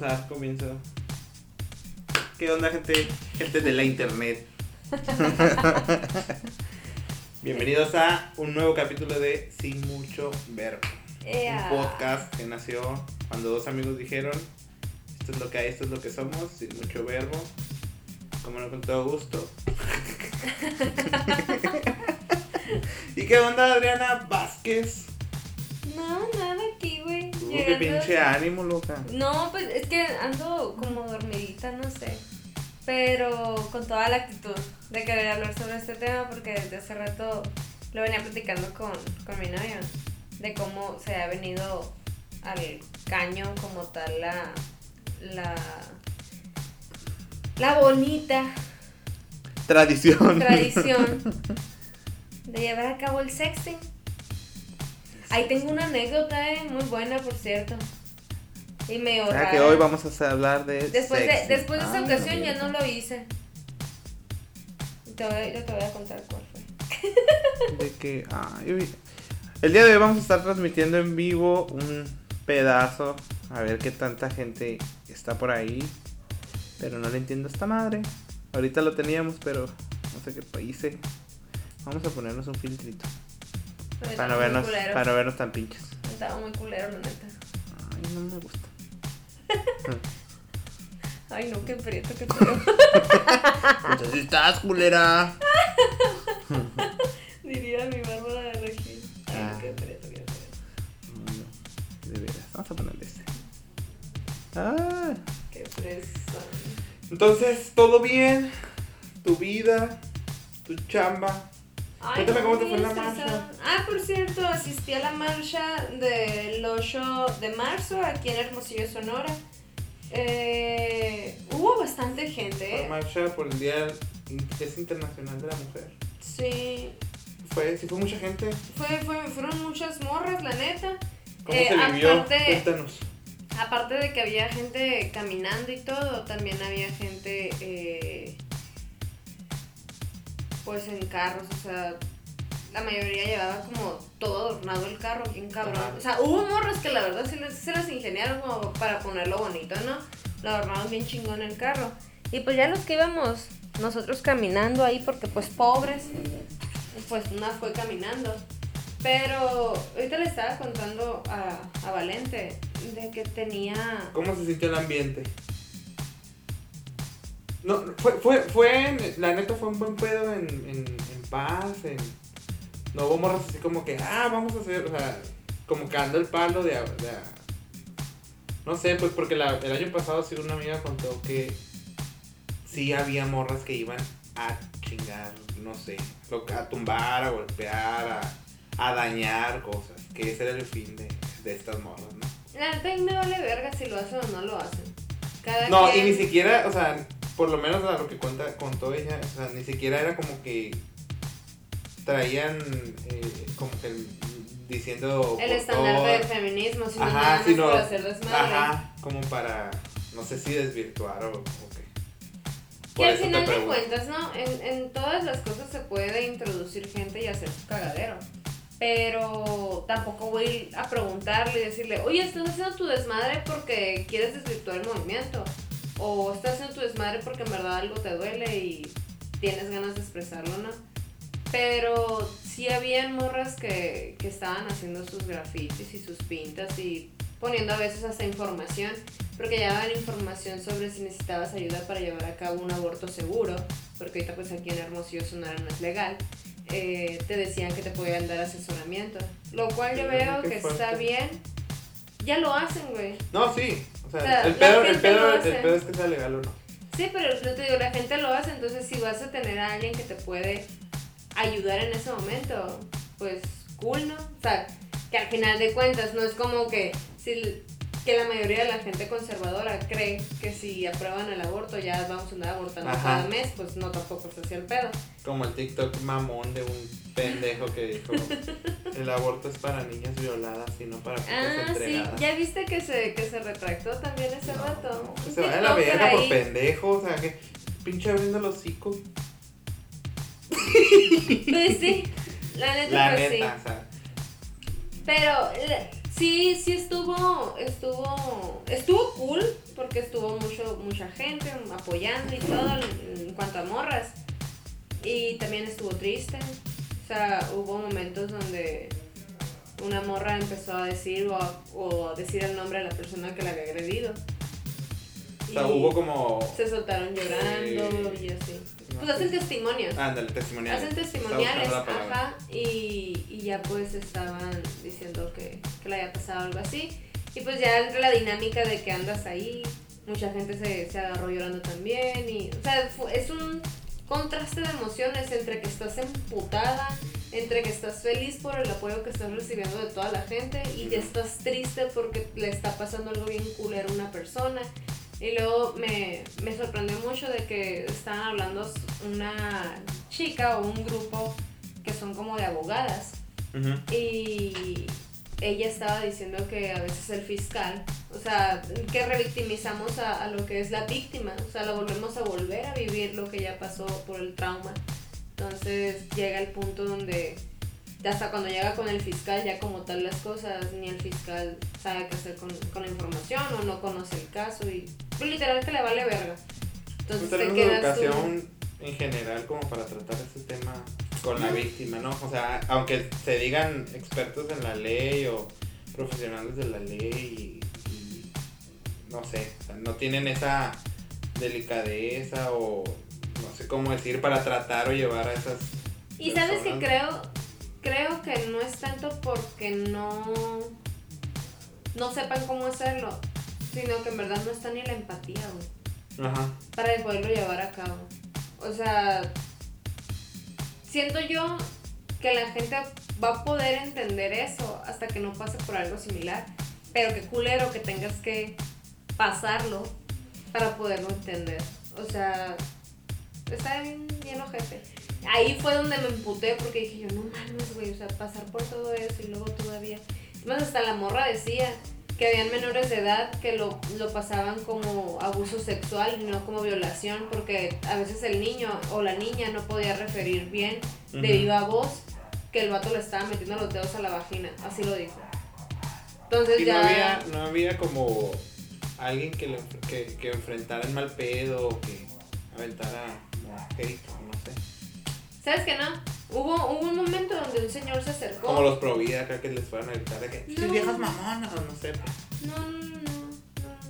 vamos a dar comienzo. ¿Qué onda, gente? Gente de la internet. Bienvenidos a un nuevo capítulo de Sin Mucho Verbo. Un podcast que nació cuando dos amigos dijeron: Esto es lo que hay, esto es lo que somos, sin mucho verbo. Como no, con todo gusto. ¿Y qué onda, Adriana Vázquez? No, qué pinche ánimo, loca. No, pues es que ando como dormidita, no sé. Pero con toda la actitud de querer hablar sobre este tema porque desde hace rato lo venía platicando con, con mi novio. De cómo se ha venido al caño como tal la... La... La bonita Tradición. tradición de llevar a cabo el sexting. Ahí tengo una anécdota, eh, muy buena, por cierto. Y medio Ah, rara. que hoy vamos a hablar de. Después de, después de esa Ah, ocasión ya no lo hice. Te voy, yo te voy a contar cuál fue. De que. ah, yo vi- El día de hoy vamos a estar transmitiendo en vivo un pedazo. A ver qué tanta gente está por ahí. Pero no le entiendo a esta madre. Ahorita lo teníamos, pero no sé qué hice. Vamos a ponernos un filtrito. Pero Para no vernos, para no vernos tan pinches. Estaba muy culero, la neta. Ay, no me gusta. Ay, no, qué prieto, qué feo. Pues así estás, culera. Diría mi Bárbara de Regil. Ay, Ah. qué prieto, qué prieto. No, de veras. Vamos a ponerle este. Ah. Qué fresa. Entonces, ¿todo bien? ¿Tu vida? ¿Tu chamba? Cuéntame cómo te fue la marcha. Ah, por cierto, asistí a la marcha del 8 de marzo aquí en Hermosillo, Sonora. Eh, hubo bastante gente, Fue ¿eh? marcha por el Día es Internacional de la Mujer. Sí, Fue, sí fue mucha gente. fue, fue, fueron muchas morras, la neta. ¿Cómo Eh, se vivió? aparte- Cuéntanos. Aparte de que había gente caminando y todo, también había gente, eh, pues en carros, o sea, la mayoría llevaba como todo adornado el carro, bien cabrón. Ajá. O sea, hubo morros que la verdad sí les- se las ingeniaron como para ponerlo bonito, ¿no? Lo adornaron bien chingón el carro. Y pues ya los que íbamos nosotros caminando ahí, porque pues pobres, pues una fue caminando. Pero ahorita le estaba contando a, a Valente de que tenía... ¿Cómo se sintió el ambiente? No, fue, fue, fue, en- la neta fue un buen pedo en, en, en paz, en... No hubo morras así como que, ah, vamos a hacer, o sea, como cagando el palo de... a- de no sé, pues porque la- el año pasado sí una amiga contó que sí había morras que iban a chingar, no sé, a tumbar, a golpear, a, a dañar cosas, que ese era el fin de, de estas morras, ¿no? La neta me vale verga si lo hacen o no lo hacen. Cada No, y ni siquiera, o sea, por lo menos a lo que cuenta, contó ella, o sea, ni siquiera era como que traían eh, como que diciendo El todo. del feminismo, sino Ajá, nada más sino- por hacer desmadre. Ajá, como para, no sé si desvirtuar o, o qué. Y al final de cuentas, ¿no? En, en todas las cosas se puede introducir gente y hacer su cagadero. Pero tampoco voy a preguntarle y decirle, oye, estás haciendo tu desmadre porque quieres desvirtuar el movimiento. O estás haciendo tu desmadre porque en verdad algo te duele y tienes ganas de expresarlo, ¿no? Pero sí habían morras que, que estaban haciendo sus grafitis y sus pintas y poniendo a veces hasta información, porque ya daban información sobre si necesitabas ayuda para llevar a cabo un aborto seguro, porque ahorita pues aquí en Hermosillo Sonora no es legal. eh, te decían que te podían dar asesoramiento, lo cual yo veo que fuerte. está bien. Ya lo hacen, güey. No, sí, o sea, el, pedo, el, pedo, el pedo es que sea legal o no. Sí, pero yo te digo, la gente lo hace, entonces si vas a tener a alguien que te puede ayudar en ese momento, pues cool, ¿no? O sea, que al final de cuentas no es como que si que la mayoría de la gente conservadora cree que si aprueban el aborto ya vamos a andar abortando Ajá. cada mes, pues no tampoco es así el pedo. Como el TikTok mamón de un pendejo que dijo, el aborto es para niñas violadas y no para Ah, sí, ya viste que se, que se retractó también ese No, Un se vaya a la verga por pendejo, o sea, que pinche abriendo los hocico. Pues sí, la neta, La pues neta, sí. o sea, Pero la- Sí, sí estuvo, estuvo, estuvo cool porque estuvo mucho, mucha gente apoyando y todo en, cuanto a morras. Y también estuvo triste. O sea, hubo momentos donde una morra empezó a decir o a, o a decir el nombre de la persona que la había agredido. O sea, Y hubo como. Se soltaron llorando y así. Pues hacen testimonios. Ándale, testimoniales. Hacen testimoniales, ajá, y, y ya pues estaban diciendo que, que le había pasado algo así. Y pues ya entre la dinámica de que andas ahí, mucha gente se, se agarró llorando también. Y, o sea, es un contraste de emociones entre que estás emputada, entre que estás feliz por el apoyo que estás recibiendo de toda la gente y que estás triste porque le está pasando algo bien culero a una persona. Y luego me, me sorprendió mucho de que estaban hablando una chica o un grupo que son como de abogadas. Y ella estaba diciendo que a veces el fiscal, o sea, que revictimizamos a, a lo que es la víctima, o sea, lo volvemos a volver a vivir lo que ya pasó por el trauma. Entonces llega el punto donde hasta cuando llega con el fiscal ya como tal las cosas, ni el fiscal sabe qué hacer con, con la información o no conoce el caso y literal que le vale verga. Entonces Pues te tú- educación en general como para tratar ese tema con la víctima, ¿no? O sea, aunque se digan expertos en la ley o profesionales de la ley y, y no sé, o sea, no tienen esa delicadeza o no sé cómo decir para tratar o llevar a esas Y sabes que creo, creo que no es tanto porque no, no sepan cómo hacerlo, sino que en verdad no está ni la empatía, güey, Ajá. para poderlo llevar a cabo. O sea, siento yo que la gente va a poder entender eso hasta que no pase por algo similar, pero que culero que tengas que pasarlo para poderlo entender. O sea, está bien, bien ojete. Ahí fue donde me emputé porque dije yo, no mames, güey, o sea, pasar por todo eso y luego todavía... Más hasta la morra decía que habían menores de edad que lo, lo pasaban como abuso sexual y no como violación porque a veces el niño o la niña no podía referir bien de viva voz que el vato le estaba metiendo los dedos a la vagina, así lo dijo. Entonces Y ya... no había, no había como alguien que, le, que, que enfrentara el mal pedo o que aventara como hate, o no sé. ¿Sabes qué no? Hubo, hubo un momento donde un señor se acercó. Como los pro vida acá que les fueran a gritar de que No. "Pinches viejas mamonas o no sé. No, no, no,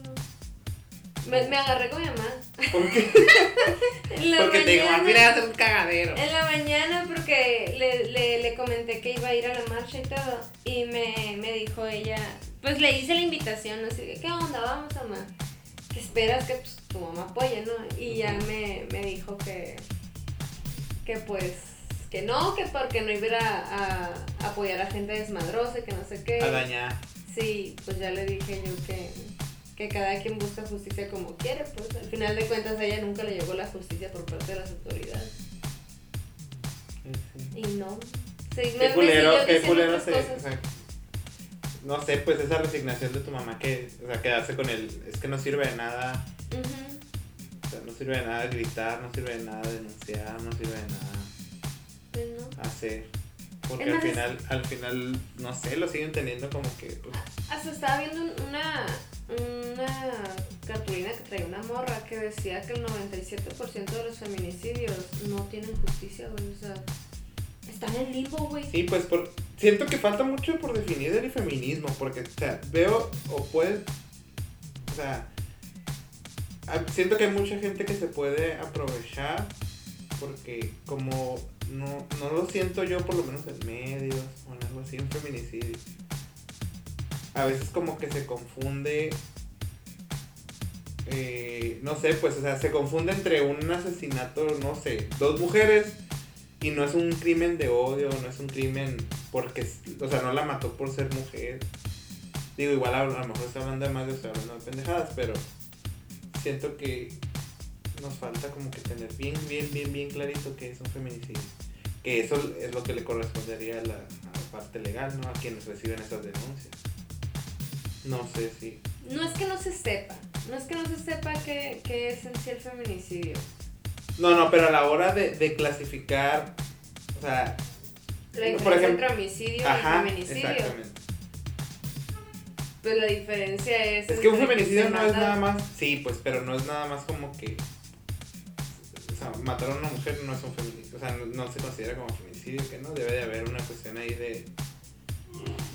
no. Me, me agarré con mi mamá. ¿Por qué? En la Porque te digo, "Ah, mira, hacer un cagadero. En la mañana porque le, le, le comenté que iba a ir a la marcha y todo. Y me, me dijo ella, pues le hice la invitación, así que, ¿qué onda? Vamos, mamá. Que esperas que pues, tu mamá apoye, ¿no? Y ya me, me dijo que, que pues, que no, que porque no iba a, apoyar a gente desmadrosa que no sé qué. A dañar. Sí, pues ya le dije yo que, que cada quien busca justicia como quiere, pues al final de cuentas a ella nunca le llegó la justicia por parte de las autoridades. Y no. Sí, me- Qué me culero, qué culero se, o sea, no sé, pues esa resignación de tu mamá que, o sea, quedarse con el, es que no sirve de nada, o sea, no sirve de nada gritar, no sirve de nada denunciar, no sirve de nada. Hacer. Porque al más, final, al final, no sé, lo siguen teniendo como que, pues, Hasta estaba viendo un- una, una cartulina que traía una morra que decía que el 97% de los feminicidios no tienen justicia, güey. O sea, están en limbo, güey. Sí, pues por, siento que falta mucho por definir el feminismo, porque, o sea, veo o puede, o sea, siento que hay mucha gente que se puede aprovechar, porque como no, no lo siento yo, por lo menos en medios o en algo así, un feminicidio, a veces como que se confunde, eh, no sé, pues, o sea, se confunde entre un asesinato, no sé, dos mujeres y no es un crimen de odio, no es un crimen porque, o sea, no la mató por ser mujer. Digo, igual a, lo mejor estoy hablando de más, yo estoy hablando de pendejadas, pero siento que nos falta como que tener bien, bien, bien, bien clarito que es un feminicidio. Que eso es lo que le correspondería a la, a la parte legal, ¿no? A quienes reciben esas denuncias. No sé si... No es que no se sepa, no es que no se sepa que, que es en sí el feminicidio. No, no, pero a la hora de, de clasificar, o sea, La Por diferencia ejemplo- entre homicidio ajá, y feminicidio. exactamente. Pues la diferencia es. Es que un feminicidio no es nada más. Sí, pues, pero no es nada más como que. O sea, matar a una mujer no es un feminicidio. O sea, no, no se considera como feminicidio, que no. Debe de haber una cuestión ahí de.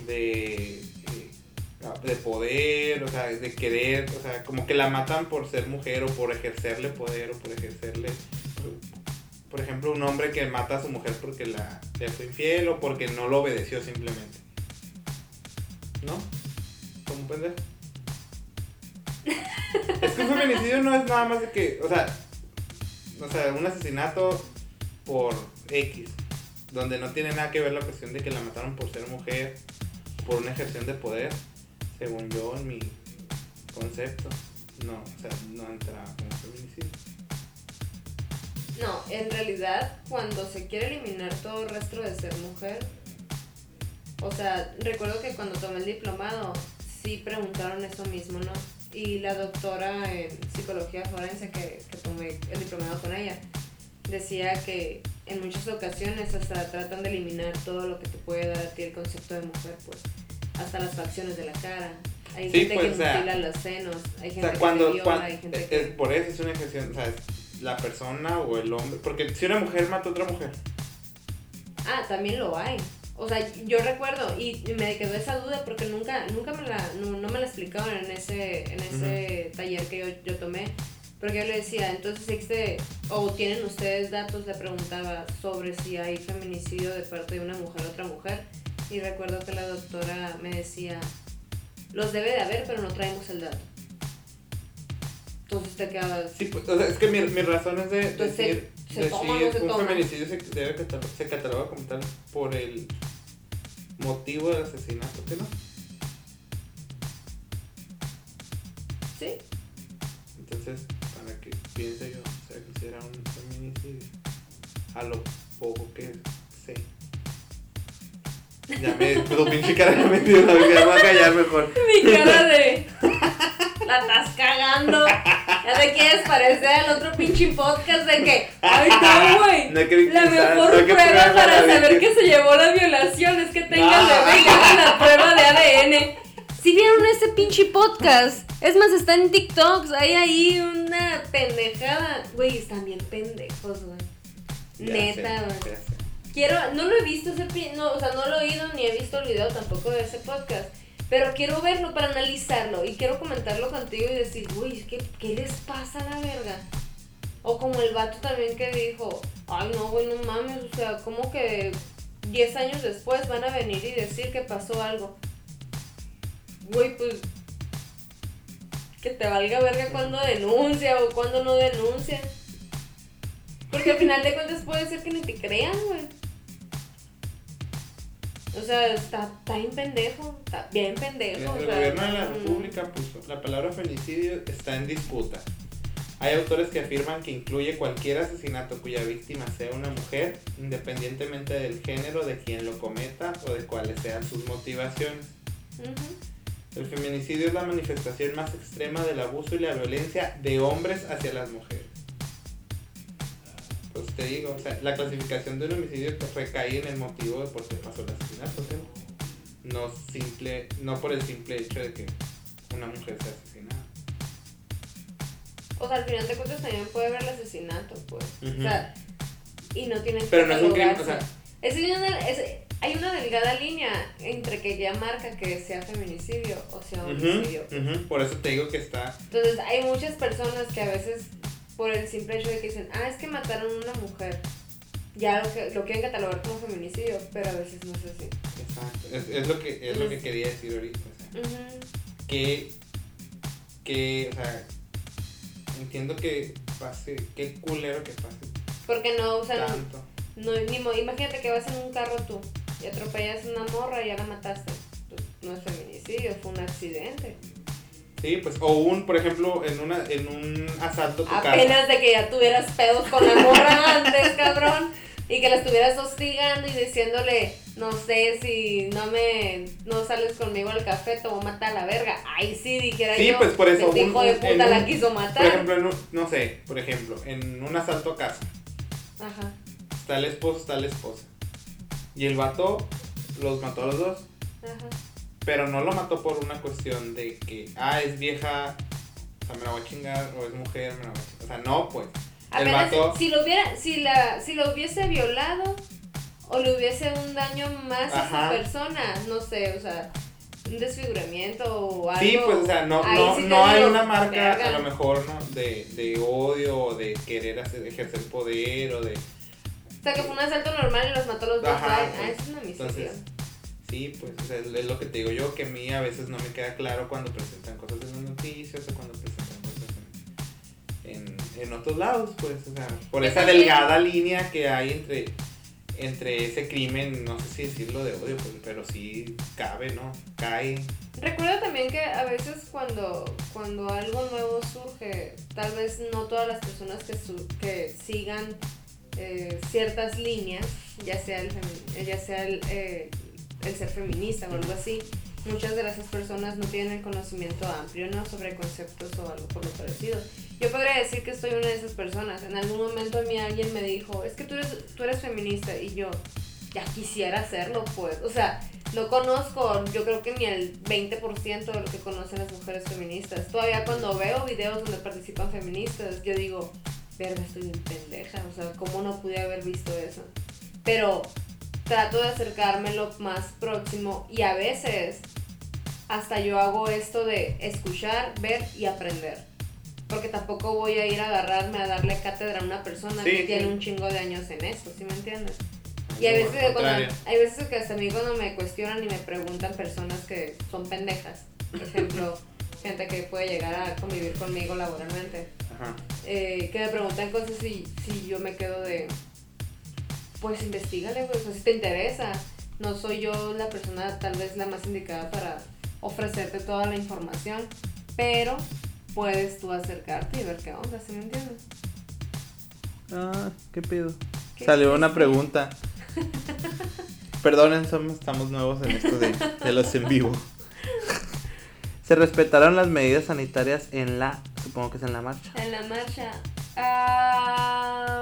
de. eh, de poder, o sea, de querer, o sea, como que la matan por ser mujer o por ejercerle poder o por ejercerle. Por ejemplo, un hombre que mata a su mujer porque la, le fue infiel o porque no lo obedeció simplemente. ¿No? Como un pendejo. Es que un feminicidio no es nada más de que, o sea, o sea, un asesinato por X, donde no tiene nada que ver la cuestión de que la mataron por ser mujer, por una ejerción de poder, según yo en mi concepto. No, o sea, no entra como feminicidio. No, en realidad, cuando se quiere eliminar todo rastro de ser mujer, o sea, recuerdo que cuando tomé el diplomado, sí preguntaron eso mismo, ¿no? Y la doctora en psicología forense que, que tomé el diplomado con ella, decía que en muchas ocasiones hasta tratan de eliminar todo lo que te puede dar a ti el concepto de mujer, pues, hasta las facciones de la cara. Hay Sí, gente pues, que o sea, mutila los senos, hay O gente sea, que cuando, viola, cuando- hay gente que... es por eso es una ejerción, o sea, es la persona o el hombre, porque si una mujer mata a otra mujer, Ah, también lo hay. O sea, yo recuerdo y me quedó esa duda porque nunca, nunca me la, no, no me la explicaban en ese, en ese taller que yo, yo tomé. Porque yo le decía, entonces existe, o tienen ustedes datos, le preguntaba sobre si hay feminicidio de parte de una mujer a otra mujer. Y recuerdo que la doctora me decía, los debe de haber, pero no traemos el dato. Entonces te quedabas, sí, pues, o sea, es que mi, mi razón es de Entonces, decir, ¿se decir toma o no se un toma? feminicidio se, debe catalo- se cataloga como tal por el motivo del asesinato, ¿qué no? ¿sí? Entonces, para que piense yo, o sea, que será un feminicidio, a lo poco que sé. Ya me, tu pinche cara ya me dio la vida, voy a callar mejor. Mi cara de. La estás cagando. Ya te quieres parecer al otro pinche podcast de que. Ay, no, güey. No La mejor no prueba para saber que se llevó la violación es que tenga el bebé y le hagan la prueba de ADN. Si vieron ese pinche podcast, es más, está en TikToks, hay ahí una pendejada. Güey, están bien pendejos, güey. Neta, güey. Quiero, no lo he visto ese, no, o sea, no lo he oído ni he visto el video tampoco de ese podcast. Pero quiero verlo para analizarlo y quiero comentarlo contigo y decir, uy, ¿qué, ¿qué les pasa a la verga? O como el vato también que dijo, ay no, güey, no mames, o sea, como que 10 años después van a venir y decir que pasó algo. Güey, pues que te valga verga cuando denuncia o cuando no denuncia. Porque al final de cuentas puede ser que ni te crean, güey. O sea, está, está bien pendejo, está bien pendejo. o El sea, gobierno de la mm. República puso, la palabra femicidio está en disputa. Hay autores que afirman que incluye cualquier asesinato cuya víctima sea una mujer, independientemente del género de quien lo cometa o de cuáles sean sus motivaciones. El feminicidio es la manifestación más extrema del abuso y la violencia de hombres hacia las mujeres. Pues te digo, o sea, la clasificación de un homicidio que recae en el motivo de por qué pasó el asesinato, ¿sí? no simple, no por el simple hecho de que una mujer sea asesinada. O sea, al final de cuentas también puede haber el asesinato, pues. O sea, y no tienen que Pero no es un crimen, o sea, Es es- hay una delgada línea entre que ya marca que sea feminicidio o sea homicidio. por eso te digo que está, Entonces, hay muchas personas que a veces, por el simple hecho de que dicen, ah, es que mataron a una mujer, ya lo, que, lo quieren catalogar como feminicidio, pero a veces no es así. exacto, es, es lo que es lo que quería decir ahorita, o sea, que, que, o sea, entiendo que pase, qué culero que pase Porque no, o sea, tanto. no, ni imagínate que vas en un carro tú y atropellas a una morra y ya la mataste. Pues, no es feminicidio, fue un accidente. Sí, pues, o un, por ejemplo, en una, en un asalto a tu casa. Apenas de que ya tuvieras pedos con la morra antes, cabrón. Y que la estuvieras hostigando y diciéndole, no sé, si no me, no sales conmigo al café, te voy a matar a la verga. Ay, sí, dijera Sí, yo. pues, por eso, Este un- hijo de puta la un- quiso Por matar. ejemplo, en un, no sé, por ejemplo, en un asalto a casa, Ajá. está el esposo, está la esposa. Y el vato los mató a los dos. Ajá. Pero no lo mató por una cuestión de que, ah, es vieja, o sea, me la voy a chingar, o es mujer, me la voy a chingar. O sea, no, pues. El Apenas vato, si lo hubiera, si la, si lo hubiese violado o le hubiese un daño más a su persona, no sé, o sea, un desfiguramiento o algo. Sí, pues, o sea, no, no, sí no hay digo, una marca, a lo mejor, ¿no? De, de odio, o de querer hacer, ejercer poder, o de... O sea, que fue un asalto normal y los mató a los dos. Ah, pues, es una miseria. entonces, Sí, pues, o sea, es lo que te digo yo, que a mí a veces no me queda claro cuando presentan cosas en las noticias o cuando presentan cosas en, en, en otros lados, pues, o sea, por esa delgada línea que hay entre, entre ese crimen, no sé si decirlo de odio, pues, pero sí cabe, ¿no? Cae. Recuerdo también que a veces cuando, cuando algo nuevo surge, tal vez no todas las personas que, su- que sigan eh, ciertas líneas, ya sea el, ya sea el, eh, el ser feminista o algo así, muchas de esas personas no tienen el conocimiento amplio ¿no? sobre conceptos o algo por lo parecido. Yo podría decir que soy una de esas personas. En algún momento a mí alguien me dijo, es que tú eres, tú eres feminista y yo ya quisiera hacerlo, pues. O sea, no conozco, yo creo que ni el 20% de lo que conocen las mujeres feministas. Todavía cuando veo videos donde participan feministas, yo digo, verga, estoy bien pendeja. O sea, ¿cómo no pude haber visto eso? Pero trato de acercarme lo más próximo y a veces hasta yo hago esto de escuchar, ver y aprender. Porque tampoco voy a ir a agarrarme a darle cátedra a una persona Sí, que sí. tiene un chingo de años en esto, ¿sí me entiendes? Y hay veces, que cuando, hay veces que hasta a mí cuando me cuestionan y me preguntan personas que son pendejas, por ejemplo, gente que puede llegar a convivir conmigo laboralmente, Ajá. eh, que me preguntan cosas y si yo me quedo de, pues investigale, o sea, si te interesa. No soy yo la persona tal vez la más indicada para ofrecerte toda la información, pero puedes tú acercarte y ver qué onda, ¿sí me entiendes? Ah, ¿qué pedo? ¿Qué Salió una pregunta. Perdonen, somos, estamos nuevos en esto de, de los en vivo. ¿Se respetaron las medidas sanitarias en la, supongo que es en la marcha? En la marcha. ah,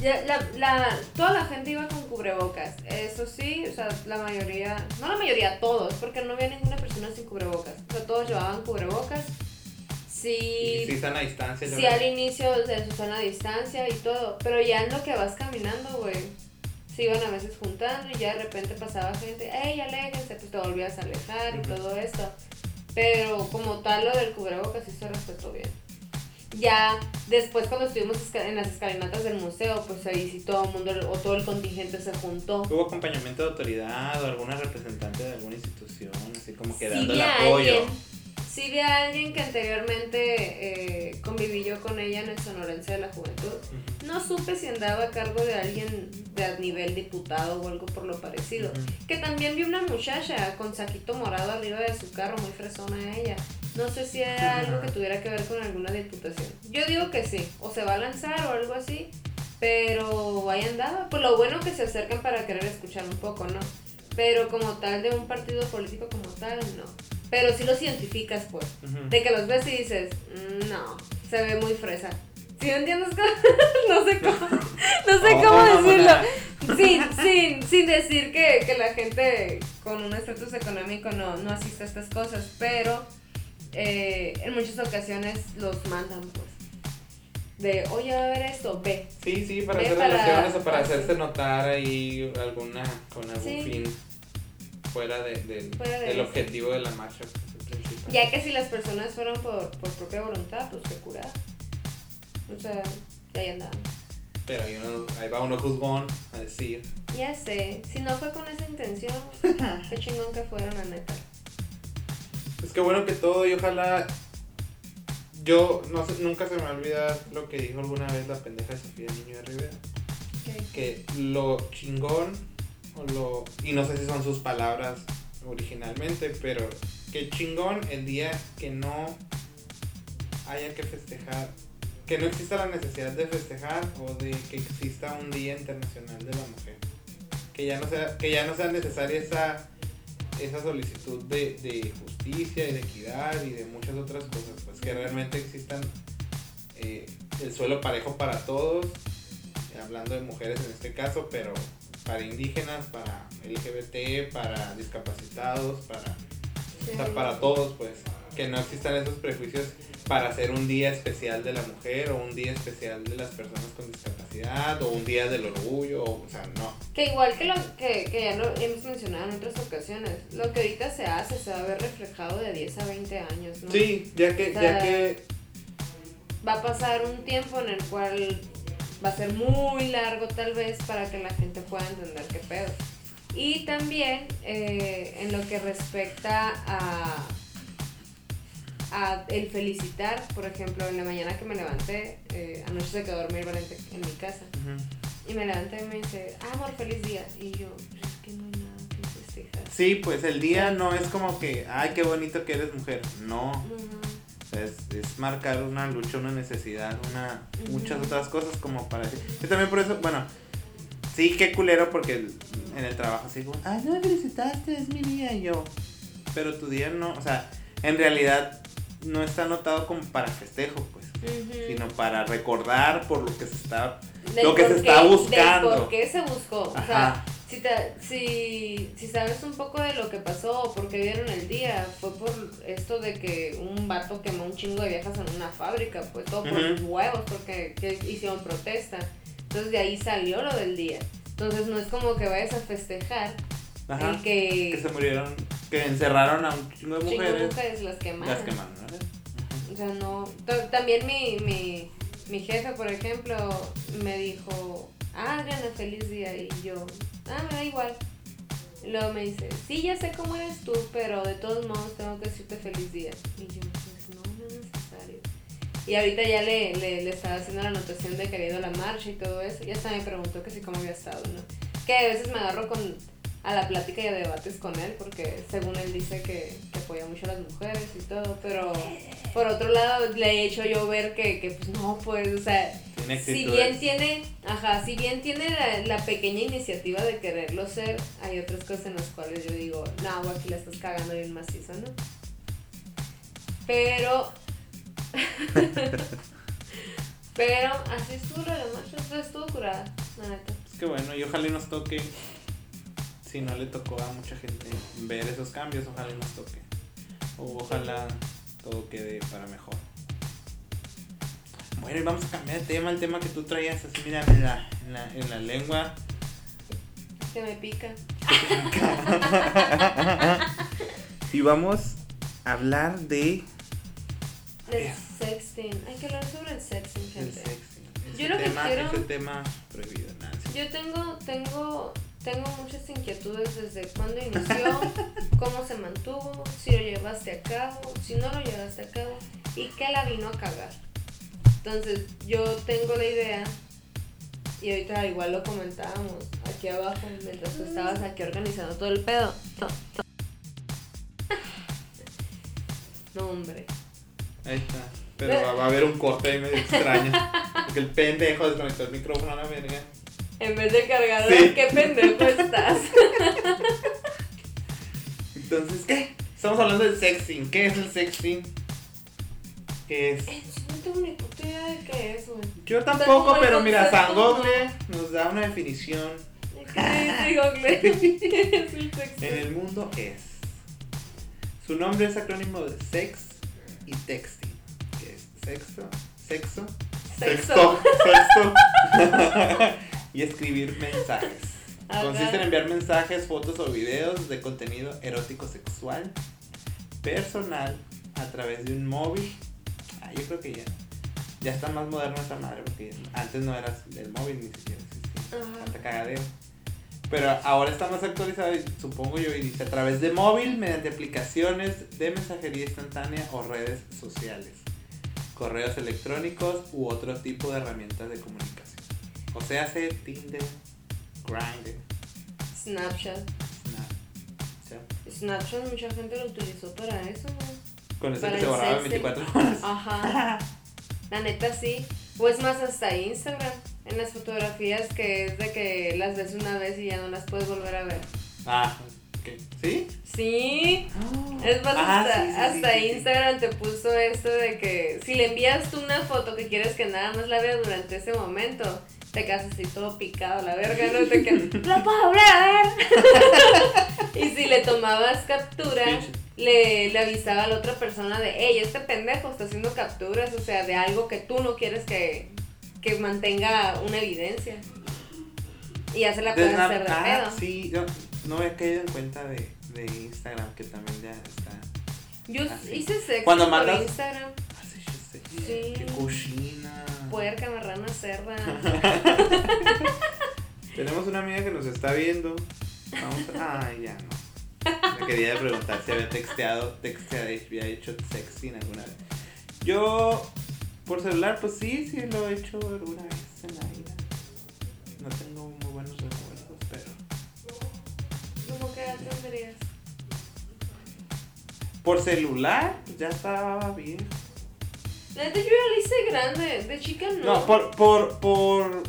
ya, la, la- toda la gente iba con cubrebocas. Eso sí, o sea, la mayoría, no la mayoría, todos, porque no había ninguna persona sin cubrebocas. O sea, todos llevaban cubrebocas. Sí, si están a distancia. sí al inicio de su sana distancia y todo, pero ya en lo que vas caminando, güey, se iban a veces juntando y ya de repente pasaba gente, ¡ey, aléjense! Pues te volvías a alejar y todo esto. Pero como tal, lo del cubrebocas sí se respetó bien. Ya después cuando estuvimos en las escalinatas del museo, pues ahí sí todo el mundo o todo el contingente se juntó. ¿Hubo acompañamiento de autoridad o alguna representante de alguna institución? Así como que Sí dando el apoyo. alguien, sí vi a alguien que anteriormente eh, conviví yo con ella en el Sonorense de la Juventud. No supe si andaba a cargo de alguien de nivel diputado o algo por lo parecido. Que también vi una muchacha con saquito morado arriba de su carro, muy fresona ella. No sé si era algo que tuviera que ver con alguna diputación. Yo digo que sí, o se va a lanzar o algo así, pero ahí andaba. Pues lo bueno que se acercan para querer escuchar un poco, ¿no? Pero como tal de un partido político como tal, no. Pero sí los identificas, pues. De que los ves y dices, "Mm, no, se ve muy fresa. ¿Sí me entiendes? cómo? no sé cómo, no sé Oh, cómo decirlo. Sin, sin, sin decir que, que la gente con un estatus económico no, no asiste a estas cosas, pero eh, en muchas ocasiones los mandan, pues. De, oye, va a ver esto, ve. Sí, sí, para Ve hacer para- relaciones o para hacerse sí. notar ahí alguna, con algún Sí. fin fuera, de, del- Fuera de del eso. objetivo de la marcha. pues. Ya que si las personas fueron por, por propia voluntad, pues que curar. O sea, ahí andaban. Pero ahí, uno- ahí va uno juzgón a decir. Ya sé, si no fue con esa intención, qué chingón que fueron, la neta. Pues qué bueno que todo y ojalá. Yo no sé, nunca se me va a olvidar lo que dijo alguna vez la pendeja de Sofía Niño de Rivera. Que lo chingón, o lo. Y no sé si son sus palabras originalmente, pero que chingón el día que no haya que festejar. Que no exista la necesidad de festejar o de que exista un Día Internacional de la Mujer. Que ya no sea, que ya no sea necesaria esa esa solicitud de, de justicia y de equidad y de muchas otras cosas, pues que realmente existan eh, el suelo parejo para todos, hablando de mujeres en este caso, pero para indígenas, para LGBT, para discapacitados, para, Sí. o sea, para todos, pues. Que no existan esos prejuicios para hacer un día especial de la mujer o un día especial de las personas con discapacidad o un día del orgullo, o, o sea, no. Que igual que lo que, que ya lo hemos mencionado en otras ocasiones, lo que ahorita se hace se va a ver reflejado de 10 a 20 años, ¿no? Sí, ya que, O sea, ya que Va a pasar un tiempo en el cual va a ser muy largo tal vez para que la gente pueda entender qué pedo. Y también eh, en lo que respecta a, a el felicitar, por ejemplo, en la mañana que me levanté, eh, anoche se quedó a dormir Valente en mi casa. Y me levanté y me dice, ah, amor, feliz día. Y yo, "Pero es que no hay nada que festejar. Sí, pues el día no es como que, ay, qué bonito que eres mujer. No, Ujú. es, es marcar una lucha, una necesidad, una muchas otras cosas como para decir. Yo también por eso, bueno, sí, qué culero porque en el trabajo así como, ay, no me felicitaste, es mi día y yo. Pero tu día no, o sea, en realidad no está anotado como para festejo, pues, sino para recordar por lo que se está... Del lo que se está buscando. Del por qué se buscó. O sea, Ajá. si, te- si, si sabes un poco de lo que pasó o por qué dieron el día, fue por esto de que un vato quemó un chingo de viejas en una fábrica, pues todo por huevos, porque que hicieron protesta. Entonces de ahí salió lo del día. Entonces no es como que vayas a festejar Ajá. el que, Que se murieron, que encerraron a un chingo de chingo de mujeres. mujeres las quemaron. Las quemaron, ¿verdad? O sea, no. ta- También mi, mi, mi jefe, por ejemplo, me dijo, ah, Adriana, feliz día. Y yo, ah, me da igual. Y luego me dice, sí, ya sé cómo eres tú, pero de todos modos tengo que decirte feliz día. Y yo, pues no, no es necesario. Y ahorita ya le, le, le estaba haciendo la anotación de que había ido a la marcha y todo eso. Y hasta me preguntó que si cómo había estado, ¿no? Que a veces me agarro con, a la plática y a debates con él, porque según él dice que, que apoya mucho a las mujeres y todo, pero por otro lado le he hecho yo ver que, que pues no, pues, o sea, si bien tiene, ajá, si bien tiene la, la pequeña iniciativa de quererlo ser, hay otras cosas en las cuales yo digo, no, aquí la estás cagando bien macizo, ¿no? Pero, pero así estuvo la marcha, estuvo curada, la neta. Es que bueno, y ojalá y nos toque. Si no le tocó a mucha gente ver esos cambios, ojalá nos toque. O ojalá todo quede para mejor. Bueno, y vamos a cambiar de tema, el tema que tú traías así, mira, en la, en la, en la lengua. Que me pica. Y vamos a hablar de El sexting. Hay que hablar sobre el sexting, el gente. sexting. Ese Yo lo que tema, quiero- ese tema prohibido, Nancy. Yo tengo, tengo, tengo muchas inquietudes desde cuándo inició, cómo se mantuvo, si lo llevaste a cabo, si no lo llevaste a cabo y qué la vino a cagar. Entonces, yo tengo la idea, y ahorita igual lo comentábamos aquí abajo, mientras tú estabas aquí organizando todo el pedo. No, hombre. Ahí está. Pero va, va a haber un corte ahí medio extraño. Porque el pendejo desconectó el micrófono a la verga. En vez de cargador, Sí. qué pendejo estás. Entonces, ¿qué? Estamos hablando del sexting. ¿Qué es el sexting? ¿Qué es? No tengo ni puta idea de qué es, güey. Yo tampoco, pero mira, San Google nos da una definición. ¿Qué digo, Gle? Es el sexting. En el mundo es. Su nombre es acrónimo de sex y texting. Que es sexo, sexo, Sexo. sexto, sexto. y escribir mensajes. Ajá. Consiste en enviar mensajes, fotos o videos de contenido erótico sexual personal a través de un móvil. Ah, yo creo que ya, ya está más moderno esta madre porque antes no era el móvil ni siquiera existía. Cagadero. Pero ahora está más actualizado y supongo yo y dice a través de móvil mediante aplicaciones de mensajería instantánea o redes sociales, correos electrónicos u otro tipo de herramientas de comunicación. O sea, hace Tinder, Grindr, Snapchat. Snapchat. Snapchat mucha gente lo utilizó para eso, güey. Con eso que se borraba en sexting. 24 horas. Ajá. La neta sí. O es más, hasta Instagram. En las fotografías que es de que las ves una vez y ya no las puedes volver a ver. Ah, ¿Qué? ¿Sí? Sí. Es más, Ah, hasta, sí, sí, sí, hasta sí. Instagram te puso esto de que si le envías tú una foto que quieres que nada más la vea durante ese momento, te quedas así todo picado, la verga, no te quedas, ¡lo puedo volver a ver! y si le tomabas captura, le, le avisaba a la otra persona de, hey, este pendejo está haciendo capturas, o sea, de algo que tú no quieres que, que mantenga una evidencia. Y ya se la De pueden hacer de pedo. ah, sí, yo no había caído en cuenta de, de Instagram que también ya está. Yo Ah, hice sexo Cuando por mandas- Instagram. Ah, sí, yo sé. Sí. Qué cochina. Puerca, marrana, cerda. Tenemos una amiga que nos está viendo. Vamos a... Ay, ya no. Me quería preguntar si había texteado, texteado, había hecho sexting alguna vez. Yo, por celular, pues sí, sí lo he hecho alguna vez en la vida. No tengo muy buenos recuerdos, pero... ¿Cómo que tonterías? Por celular, ya estaba bien. Neta, yo ya la hice grande. De chica no. No, por, por, por,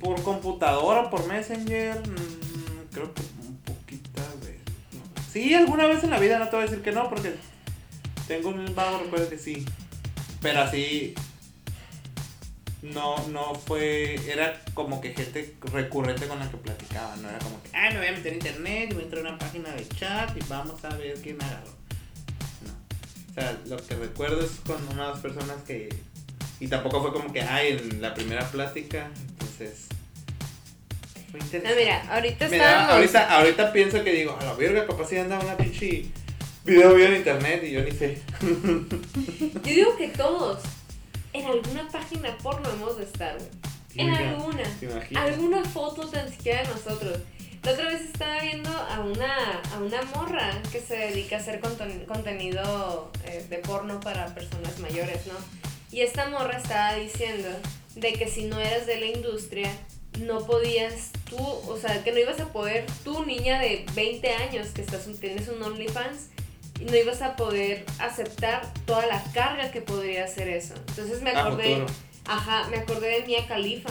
por computadora, por Messenger, mm, creo que un poquito vez. no. Sí, alguna vez en la vida, no te voy a decir que no, porque tengo un vago recuerdo que sí. Pero así, no, no fue, era como que gente recurrente con la que platicaba, no era como que, ay, me voy a meter a internet, voy a entrar a una página de chat y vamos a ver quién agarró. No. Sea, lo que recuerdo es con unas personas que. Y tampoco fue como que, ay, en la primera plática. Entonces. Fue interesante. mira, ahorita estábamos. ahorita, ahorita pienso que digo, a la verga, capaz si anda una pinche video video en internet y yo ni sé. Yo digo que todos, en alguna página porno hemos de estar, güey. En alguna. ¿Te? Alguna foto tan siquiera de nosotros. La otra vez estaba viendo a una, a una morra que se dedica a hacer conten- contenido eh, de porno para personas mayores, ¿no? Y esta morra estaba diciendo de que si no eras de la industria, no podías tú, o sea, que no ibas a poder, tú niña de 20 años que estás, tienes un OnlyFans, no ibas a poder aceptar toda la carga que podría hacer eso. Entonces me acordé... Ajá, me acordé de Mia Khalifa.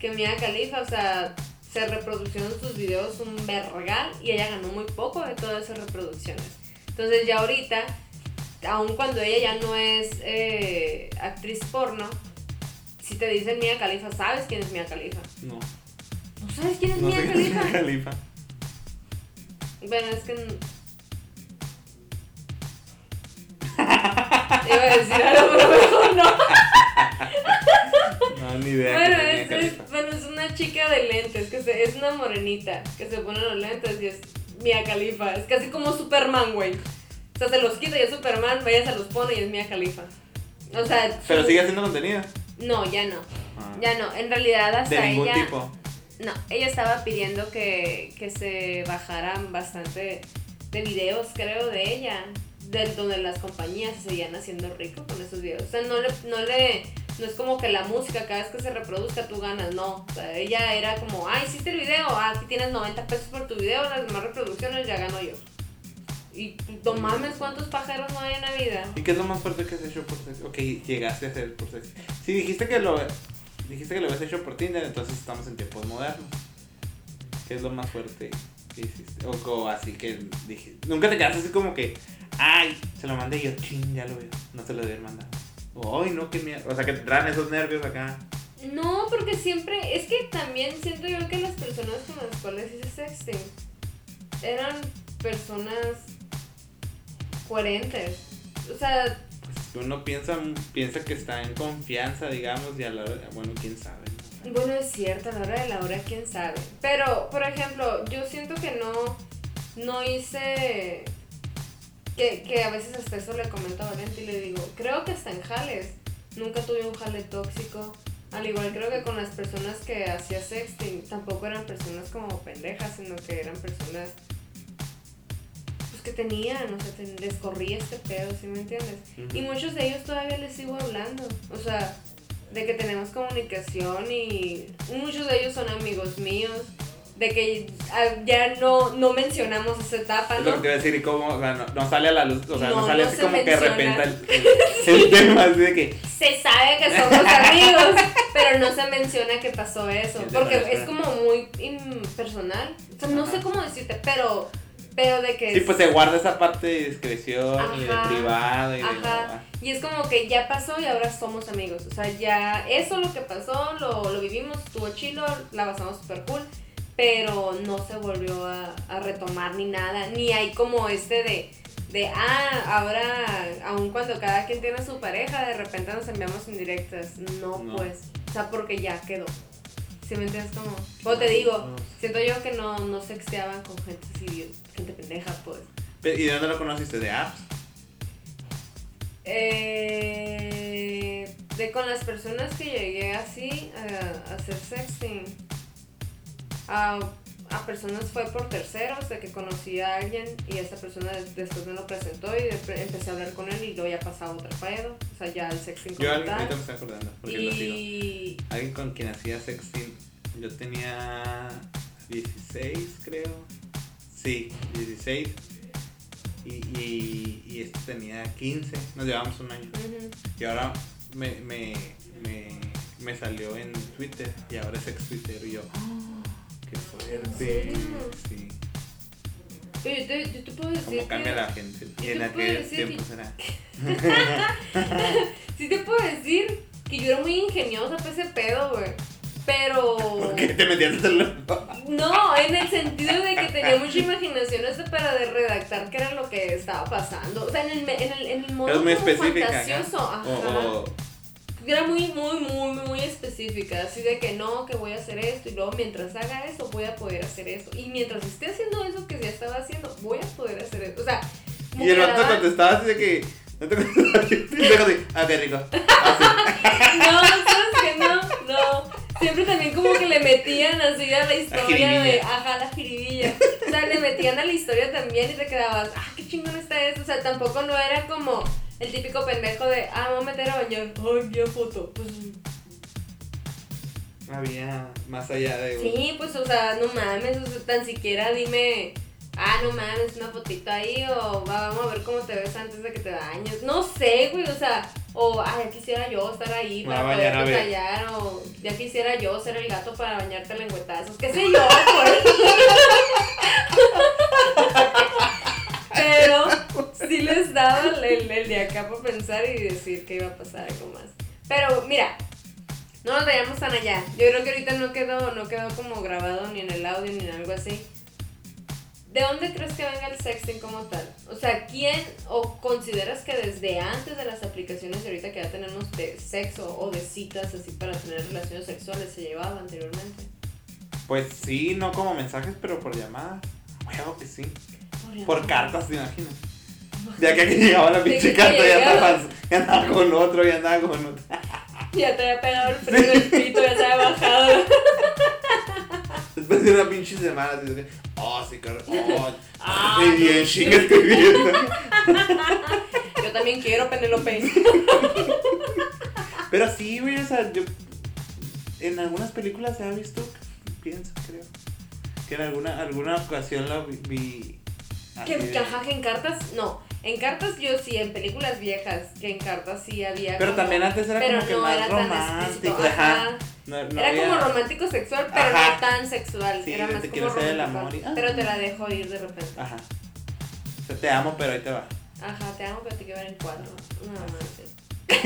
Que Mia Khalifa, o sea, se reproducieron sus videos un vergal y ella ganó muy poco de todas esas reproducciones. Entonces ya ahorita, aun cuando ella ya no es eh, actriz porno, si te dicen Mia Khalifa, ¿sabes quién es Mia Khalifa? No. ¿No sabes quién es No Mia sé quién es Khalifa? Mia Khalifa. Bueno, es que... Iba a decir algo, ni idea. Bueno es, bueno, una chica de lentes, que se, es una morenita, que se pone los lentes y es Mia Khalifa. Es casi como Superman, güey. O sea, se los quita y es Superman, ella se los pone y es Mia Khalifa. O sea, Pero sigue haciendo contenido. No, ya no. Ah. Ya no. En realidad hasta De ningún ella... tipo. No, ella estaba pidiendo que, que se bajaran bastante de videos, creo, de ella, de donde las compañías se seguían haciendo rico con esos videos. O sea, no le, no le, no es como que la música cada vez que se reproduzca tú ganas, no. O sea, ella era como, ah, hiciste el video, ah, aquí tienes 90 pesos por tu video, las demás reproducciones ya gano yo. Y no mames, ¿cuántos pájaros no hay en la vida? ¿Y qué es lo más fuerte que has hecho por sexo? Ok, llegaste a hacer por sexo. Si dijiste que lo dijiste que lo habías hecho por Tinder, entonces estamos en tiempos modernos. ¿Qué es lo más fuerte que hiciste? O, o así que dije. Nunca te quedaste así como que, ay, se lo mandé y yo, ching, ya lo veo. No se lo debí mandar. O, ay, no, qué mierda. O sea, que te traen esos nervios acá. No, porque siempre, es que también siento yo que las personas con las cuales hice sexting eran personas coherentes. O sea, Pues uno piensa, piensa que está en confianza, digamos, y a la hora, bueno, quién sabe. ¿no? bueno, es cierto, a la hora de la hora, quién sabe. Pero, por ejemplo, yo siento que no, no hice, que, que a veces hasta eso le comento a Valente y le digo, creo que hasta en jales, nunca tuve un jale tóxico. Al igual creo que con las personas que hacía sexting, tampoco eran personas como pendejas, sino que eran personas pues que tenían, o sea, te- les corría este pedo, ¿sí me entiendes? Y muchos de ellos todavía les sigo hablando. O sea, de que tenemos comunicación y muchos de ellos son amigos míos. De que ah, ya no, no mencionamos esa etapa, Es lo que ¿no? te iba a decir, y cómo, o sea, no, no sale a la luz, o sea, no, No, sale no así se como que de repente el, el- el tema, así de que, Se sabe que somos amigos, pero no se menciona que pasó eso, porque es como muy impersonal. O sea, no sé cómo decirte, pero, pero de que... Sí, pues se guarda esa parte de discreción y de privado y de... Ajá. Y es como que ya pasó y ahora somos amigos. O sea, ya eso lo que pasó, lo, lo vivimos, estuvo chilo, la pasamos super cool, pero no se volvió a, a retomar ni nada. Ni hay como este de, de, ah, ahora, aun cuando cada quien tiene su pareja, de repente nos enviamos indirectas. No, No. pues. O sea, porque ya quedó. ¿Sí me entiendes? Como, como te digo, No. siento yo que no, no sexteaban con gente así, gente pendeja, pues. ¿Y de dónde lo conociste? ¿De apps? Eh, de con las personas que llegué así a, a hacer sexting. A, a personas fue por terceros, de que conocí a alguien y esa persona des- después me lo presentó y empecé a hablar con él y luego ya pasaba otro pedo. O sea, ya el sexting Yo ahorita me estoy acordando, porque lo sigo. Y Alguien con quien hacía sexting, yo tenía 16 creo. Sí, 16. Y, y, y este tenía 15, nos llevamos un año. Y ahora me, me, me, me salió en Twitter y ahora es ex Twitter y yo, "Oh, serio? Sí, Oye, yo te, yo te puedo decir como cambia que, la gente. Y yo en aquel tiempo que- será. sí te puedo decir que yo era muy ingeniosa para ese pedo, güey. Pero... ¿Por qué te metías en el No, en el sentido de que tenía mucha imaginación hasta para de redactar qué era lo que estaba pasando. O sea, en el, en el, en el modo Es muy como específica. acá. fantasioso. Ajá. O, o- Era muy, muy, muy, muy específica. Así de que no, que voy a hacer esto. Y luego mientras haga eso, voy a poder hacer eso. Y mientras esté haciendo eso que ya estaba haciendo, voy a poder hacer eso. O sea, como y el daba- contestaba así de que. No te contestaba. Así, ah, qué rico. Así. No, sabes que no, no. Siempre también como que le metían así a la historia de, ajá, la jiribilla. O sea, le metían a la historia también y te quedabas, ah, qué chingón está eso. O sea, tampoco no era como el típico pendejo de, ah, voy a meter a bañar, ay, qué foto. Pues Había más allá de. sí, pues, o sea, no mames, o sea, tan siquiera dime, ah, no mames, una fotito ahí, o "Va, vamos a ver cómo te ves antes de que te bañes. No sé, güey, o sea, o, ay, ya quisiera yo estar ahí para a bañar, a poder callar, o ya quisiera yo ser el gato para bañarte lengüetazos, qué sé yo. Pero sí les daba el, el- de acá para pensar y decir que iba a pasar algo más. Pero mira, no nos vayamos tan allá. Yo creo que ahorita no quedó, no quedó como grabado ni en el audio ni en algo así. ¿De dónde crees que venga el sexting como tal? O sea, ¿quién o consideras que desde antes de las aplicaciones ahorita que ya tenemos de sexo o de citas así para tener relaciones sexuales se llevaba anteriormente? Pues sí, no como mensajes, pero por llamadas. Huevo que sí. Por cartas, ¿te imaginas? Ya que aquí llegaba la De pinche que carta, ya ya andaba con otro, ya andaba con otro. Ya te había pegado el frío del pito, ya se había bajado. Después de una pinche semana, así de, oh, sí, claro, oh, Ah, y bien chinga escribiendo. Yo también quiero Penelope. Pero sí, güey, o sea, yo. En algunas películas se ha visto, pienso, creo. Que en alguna, alguna ocasión la vi. vi Que, de- que, que en cartas, no. En cartas yo sí, en películas viejas, que en cartas sí había. Pero como- también antes era pero como que no más era romántico. Ajá. ajá. No, no era había- como romántico sexual, pero Ajá. no tan sexual. Sí, era más te como quiero hacer el romántico. amor y- ah. Pero te la dejo ir de repente. Ajá. O sea, te amo, pero ahí te va. Ajá, te amo, pero te quiero ver en cuatro. No, sí.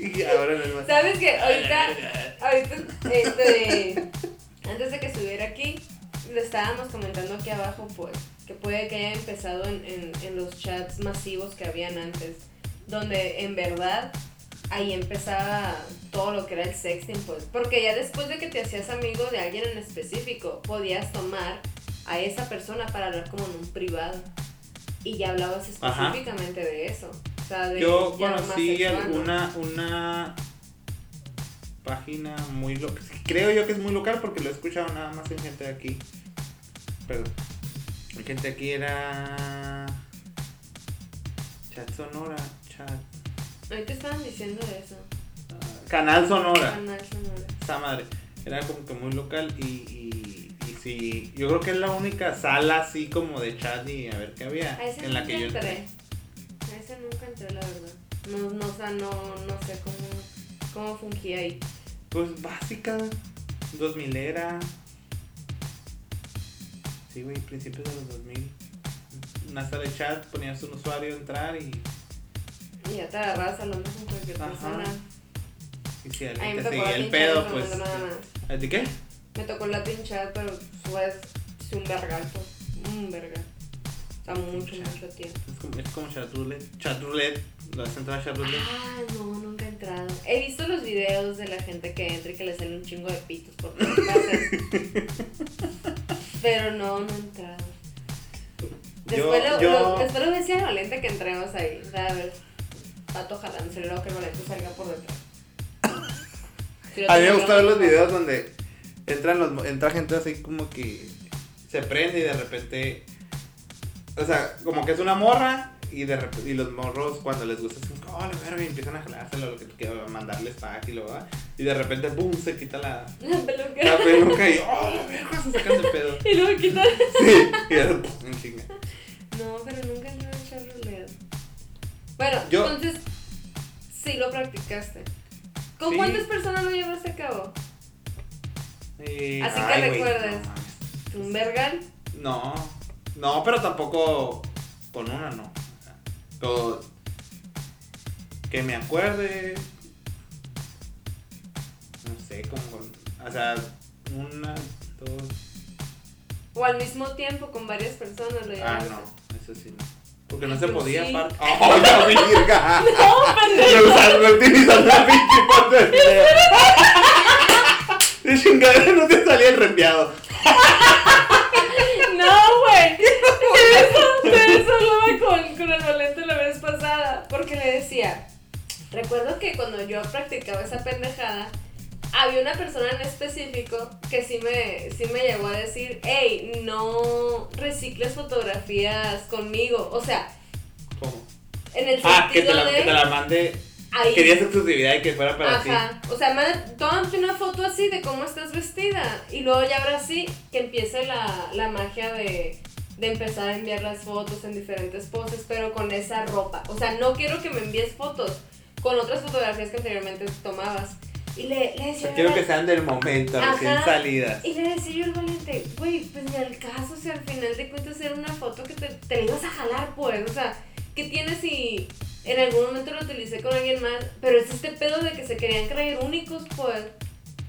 Y ahora no es más. ¿Sabes que ahorita, ahorita, este, antes de que estuviera aquí, le estábamos comentando aquí abajo, pues, que puede que haya empezado en, en, en los chats masivos que habían antes, donde en verdad ahí empezaba todo lo que era el sexting, pues, porque ya después de que te hacías amigo de alguien en específico, podías tomar a esa persona para hablar como en un privado. Y ya hablabas Ajá. específicamente de eso. O sea, de Yo conocí sexual, ¿no? una, una página muy local. Creo yo que es muy local porque lo he escuchado nada más en gente de aquí. Perdón. En gente aquí era. Chat Sonora. Chat. Ahorita estaban diciendo eso. Canal Sonora. Canal Sonora. Esa madre. Era como que muy local y, y, y sí. Yo creo que es la única sala así como de chat y a ver qué había. A ese En la que yo entré. entré. A ese nunca entré, la verdad. No, no, o sea, no, no sé cómo. ¿Cómo fungía ahí? Pues básica, 2000 era. Sí, güey, principios de los 2000. Una sala de chat, ponías un usuario, entrar y. Y ya te agarrabas hablando con cualquier Ajá. persona. Y si A alguien te seguía el pedo, pues. ¿De qué? Me tocó la pinchada, pero fue sí, un vergal, pues. Un vergal. Sea, mucho, mucho tiempo. Es como, es como chat roulette. Chat roulette. ¿Lo has entrado a chat roulette? Ah, no, nunca he entrado. He visto los videos de la gente que entra y que le sale un chingo de pitos por todas partes. pero no, no he entrado. Después, Yo- lo, yo- lo- después lo decía Valente que entremos ahí. O sea, a ver, pato jalándose luego que Valente salga por detrás. Lo A mí me ver los videos donde entran los, entra gente así como que se prende y de repente. O sea, como que es una morra y de repente, y los morros cuando les gusta es como, oh, la verga, y empiezan a jalárselo, lo que tú quieras, mandarles pack y luego, y de repente, boom, se quita la, La peluca. la peluca y, oh, la verga, se sacan de pedo. Y luego quitar. Sí, y repente, en chinga. No, pero nunca entré en Charlotte. Bueno, Yo- entonces sí lo practicaste. ¿Con Sí. cuántas personas lo llevaste a cabo? Y, Así que ay, recuerdes. no. ¿Un vergal? No, no, pero tampoco con una, no. O que me acuerde. No sé, como con. O sea, una, dos. ¿O al mismo tiempo con varias personas lo Ah, no, eso sí no. Porque no se Pero podía, sí. ¡Oh, la virga! No, usando, no utilizando la pinche parte del video. De chingadera no te salía el reenviado. No, güey. Eso, eso hablaba con, con el Valente pasada. Porque le decía, recuerdo que cuando yo practicaba esa pendejada, había una persona en específico que sí me, sí me llegó a decir, hey, no recicles fotografías conmigo. O sea, ¿Cómo? en el Ah, que te, la, de... que te la mande. ahí. Querías exclusividad y que fuera para ti. Ajá, o sea, man- tómate una foto así de cómo estás vestida y luego ya ahora sí que empiece la, la magia de, de empezar a enviar las fotos en diferentes poses, pero con esa ropa. O sea, no quiero que me envíes fotos con otras fotografías que anteriormente tomabas. Y le, le decía... sea, quiero que sean del momento, Ajá. recién salidas. Y le decía yo al valiente, güey, pues ni al caso, sea, al final de cuentas era una foto que te, te ibas a jalar, pues, o sea, ¿qué tienes si en algún momento lo utilicé con alguien más? Pero es este pedo de que se querían creer únicos, pues.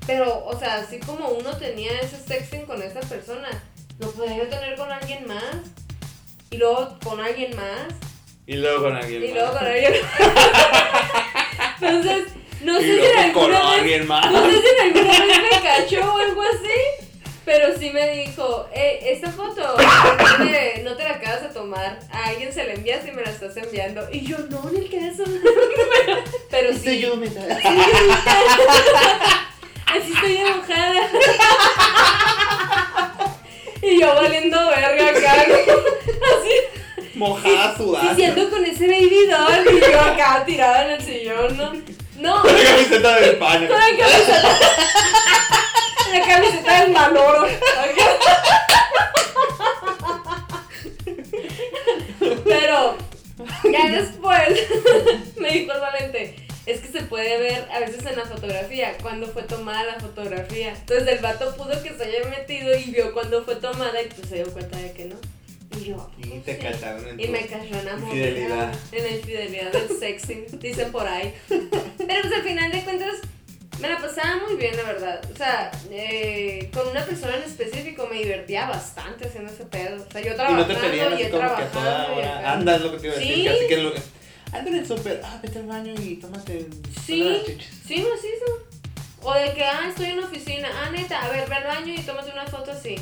Pero, o sea, así como uno tenía ese sexting con esa persona, lo podía yo tener con alguien más. Y luego con alguien más. Y luego con alguien Y más. luego con alguien Entonces, no Y sé si luego en con alguna vez alguien más. no sé si en alguna vez me cachó o algo así, pero sí me dijo, eh, esta foto no te, no te la acabas de tomar, a alguien se la envías y me la estás enviando. Y yo, no, ni el caso. pero, pero sí, yo, me así estoy enojada. Y yo valiendo verga acá, así, Mojada, sudada. diciendo con ese baby doll y yo acá tirada en el sillón, ¿no? No, Con la camiseta de España. Con la camiseta. la camiseta del Maloro. Pero ya después me dijo el Valente, es que se puede ver a veces en la fotografía cuando fue tomada la fotografía. Entonces el vato pudo que se haya metido y vio cuando fue tomada y pues se dio cuenta de que no. Y yo, ¿a Y poco te sí? cacharon en Y me en amor. infidelidad. En la infidelidad del sexting, dicen por ahí. Pero pues al final de cuentas me la pasaba muy bien, la verdad. O sea, eh, con una persona en específico me divertía bastante haciendo ese pedo. O sea, yo Y trabajando no te tenían y así como que a trabajando. toda y hora. acá. Anda, es lo que te iba a decir. Sí. Que así que lo. Anda en el súper, ah, vete al baño y tómate. Sí, chichis. sí, macizo. O de que, ah, estoy en la oficina. Ah, neta, a ver, ve al baño y tómate una foto así.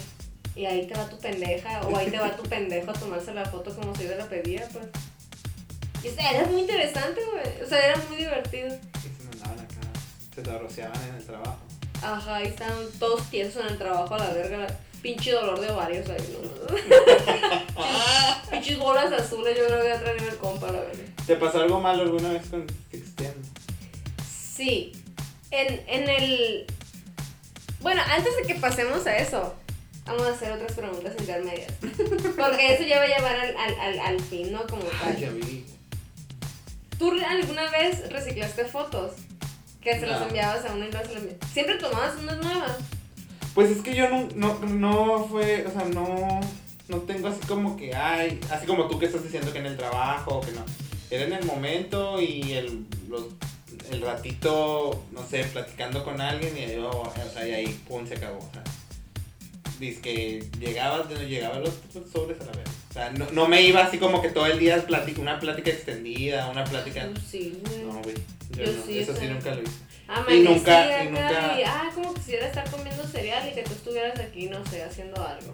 Y ahí te va tu pendeja, o ahí te va tu pendejo a tomarse la foto como si yo la pedía, pues. Y o sea, era muy interesante, güey. O sea, era muy divertido. Y se mandaban acá. Se te rociaban en el trabajo. Ajá, ahí estaban todos tiesos en el trabajo a la verga. Pinche dolor de ovarios ahí, ¿no? Pinches bolas azules, yo creo que traía el compa, la verga. ¿Te pasó algo malo alguna vez con Sixtiendo? Sí. En, en el. Bueno, antes de que pasemos a eso, vamos a hacer otras preguntas intermedias. Porque eso ya va a llevar al, al, al, al fin, ¿no? Como Ay, tal. ya vi. ¿Tú alguna vez reciclaste fotos Que se las No. enviabas a una y las enviabas. Siempre tomabas unas nuevas. Pues es que yo no, no, no fue, o sea, no, no tengo así como que, ay, así como tú que estás diciendo que en el trabajo, que no. Era en el momento y el, los, el ratito, no sé, platicando con alguien y yo, o sea, y ahí, pum, se acabó. O sea, dice que llegaba, llegaban los sobres a la vez. O sea, no, no me iba así como que todo el día platic, una plática extendida, una plática... Pues sí, güey. No, güey, yo, Yo no, sí, eso sí nunca lo hice. Amanecí nunca- y nunca- y, ah, como quisiera estar comiendo cereal y que tú estuvieras aquí, no sé, haciendo algo.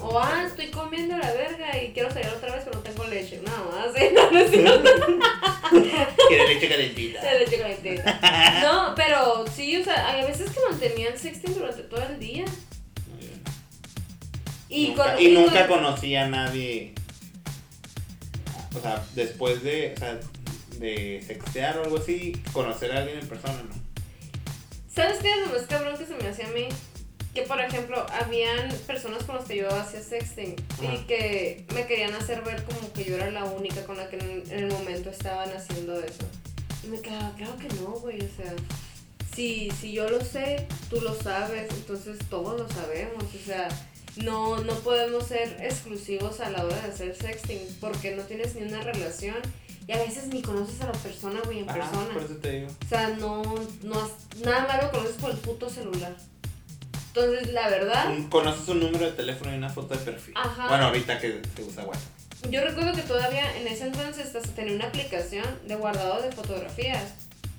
O, ah, estoy comiendo la verga y quiero salir otra vez pero no tengo leche. Más, ¿eh? No, no cierto. Quiere leche calentita. La leche calentita. No, pero sí, o sea, hay veces que mantenían sexting durante todo el día. Y, nunca, con- y y con- nunca conocí a nadie. O sea, después de, o sea, de sextear o algo así, conocer a alguien en persona, ¿no? ¿Sabes qué es lo más cabrón que se me hacía a mí? Que, por ejemplo, habían personas con las que yo hacía sexting y Ajá. que me querían hacer ver como que yo era la única con la que en el momento estaban haciendo eso. Y me quedaba, claro que no, güey, o sea, si, si yo lo sé, tú lo sabes, entonces todos lo sabemos, o sea, no, no podemos ser exclusivos a la hora de hacer sexting porque no tienes ni una relación y a veces ni conoces a la persona, güey, en Ajá, persona. por eso te digo. O sea, no, no has- nada más lo conoces por el puto celular. Entonces, la verdad, conoces un número de teléfono y una foto de perfil. Ajá. Bueno, ahorita que se usa WhatsApp. yo recuerdo que todavía en ese entonces hasta tenía una aplicación de guardado de fotografías,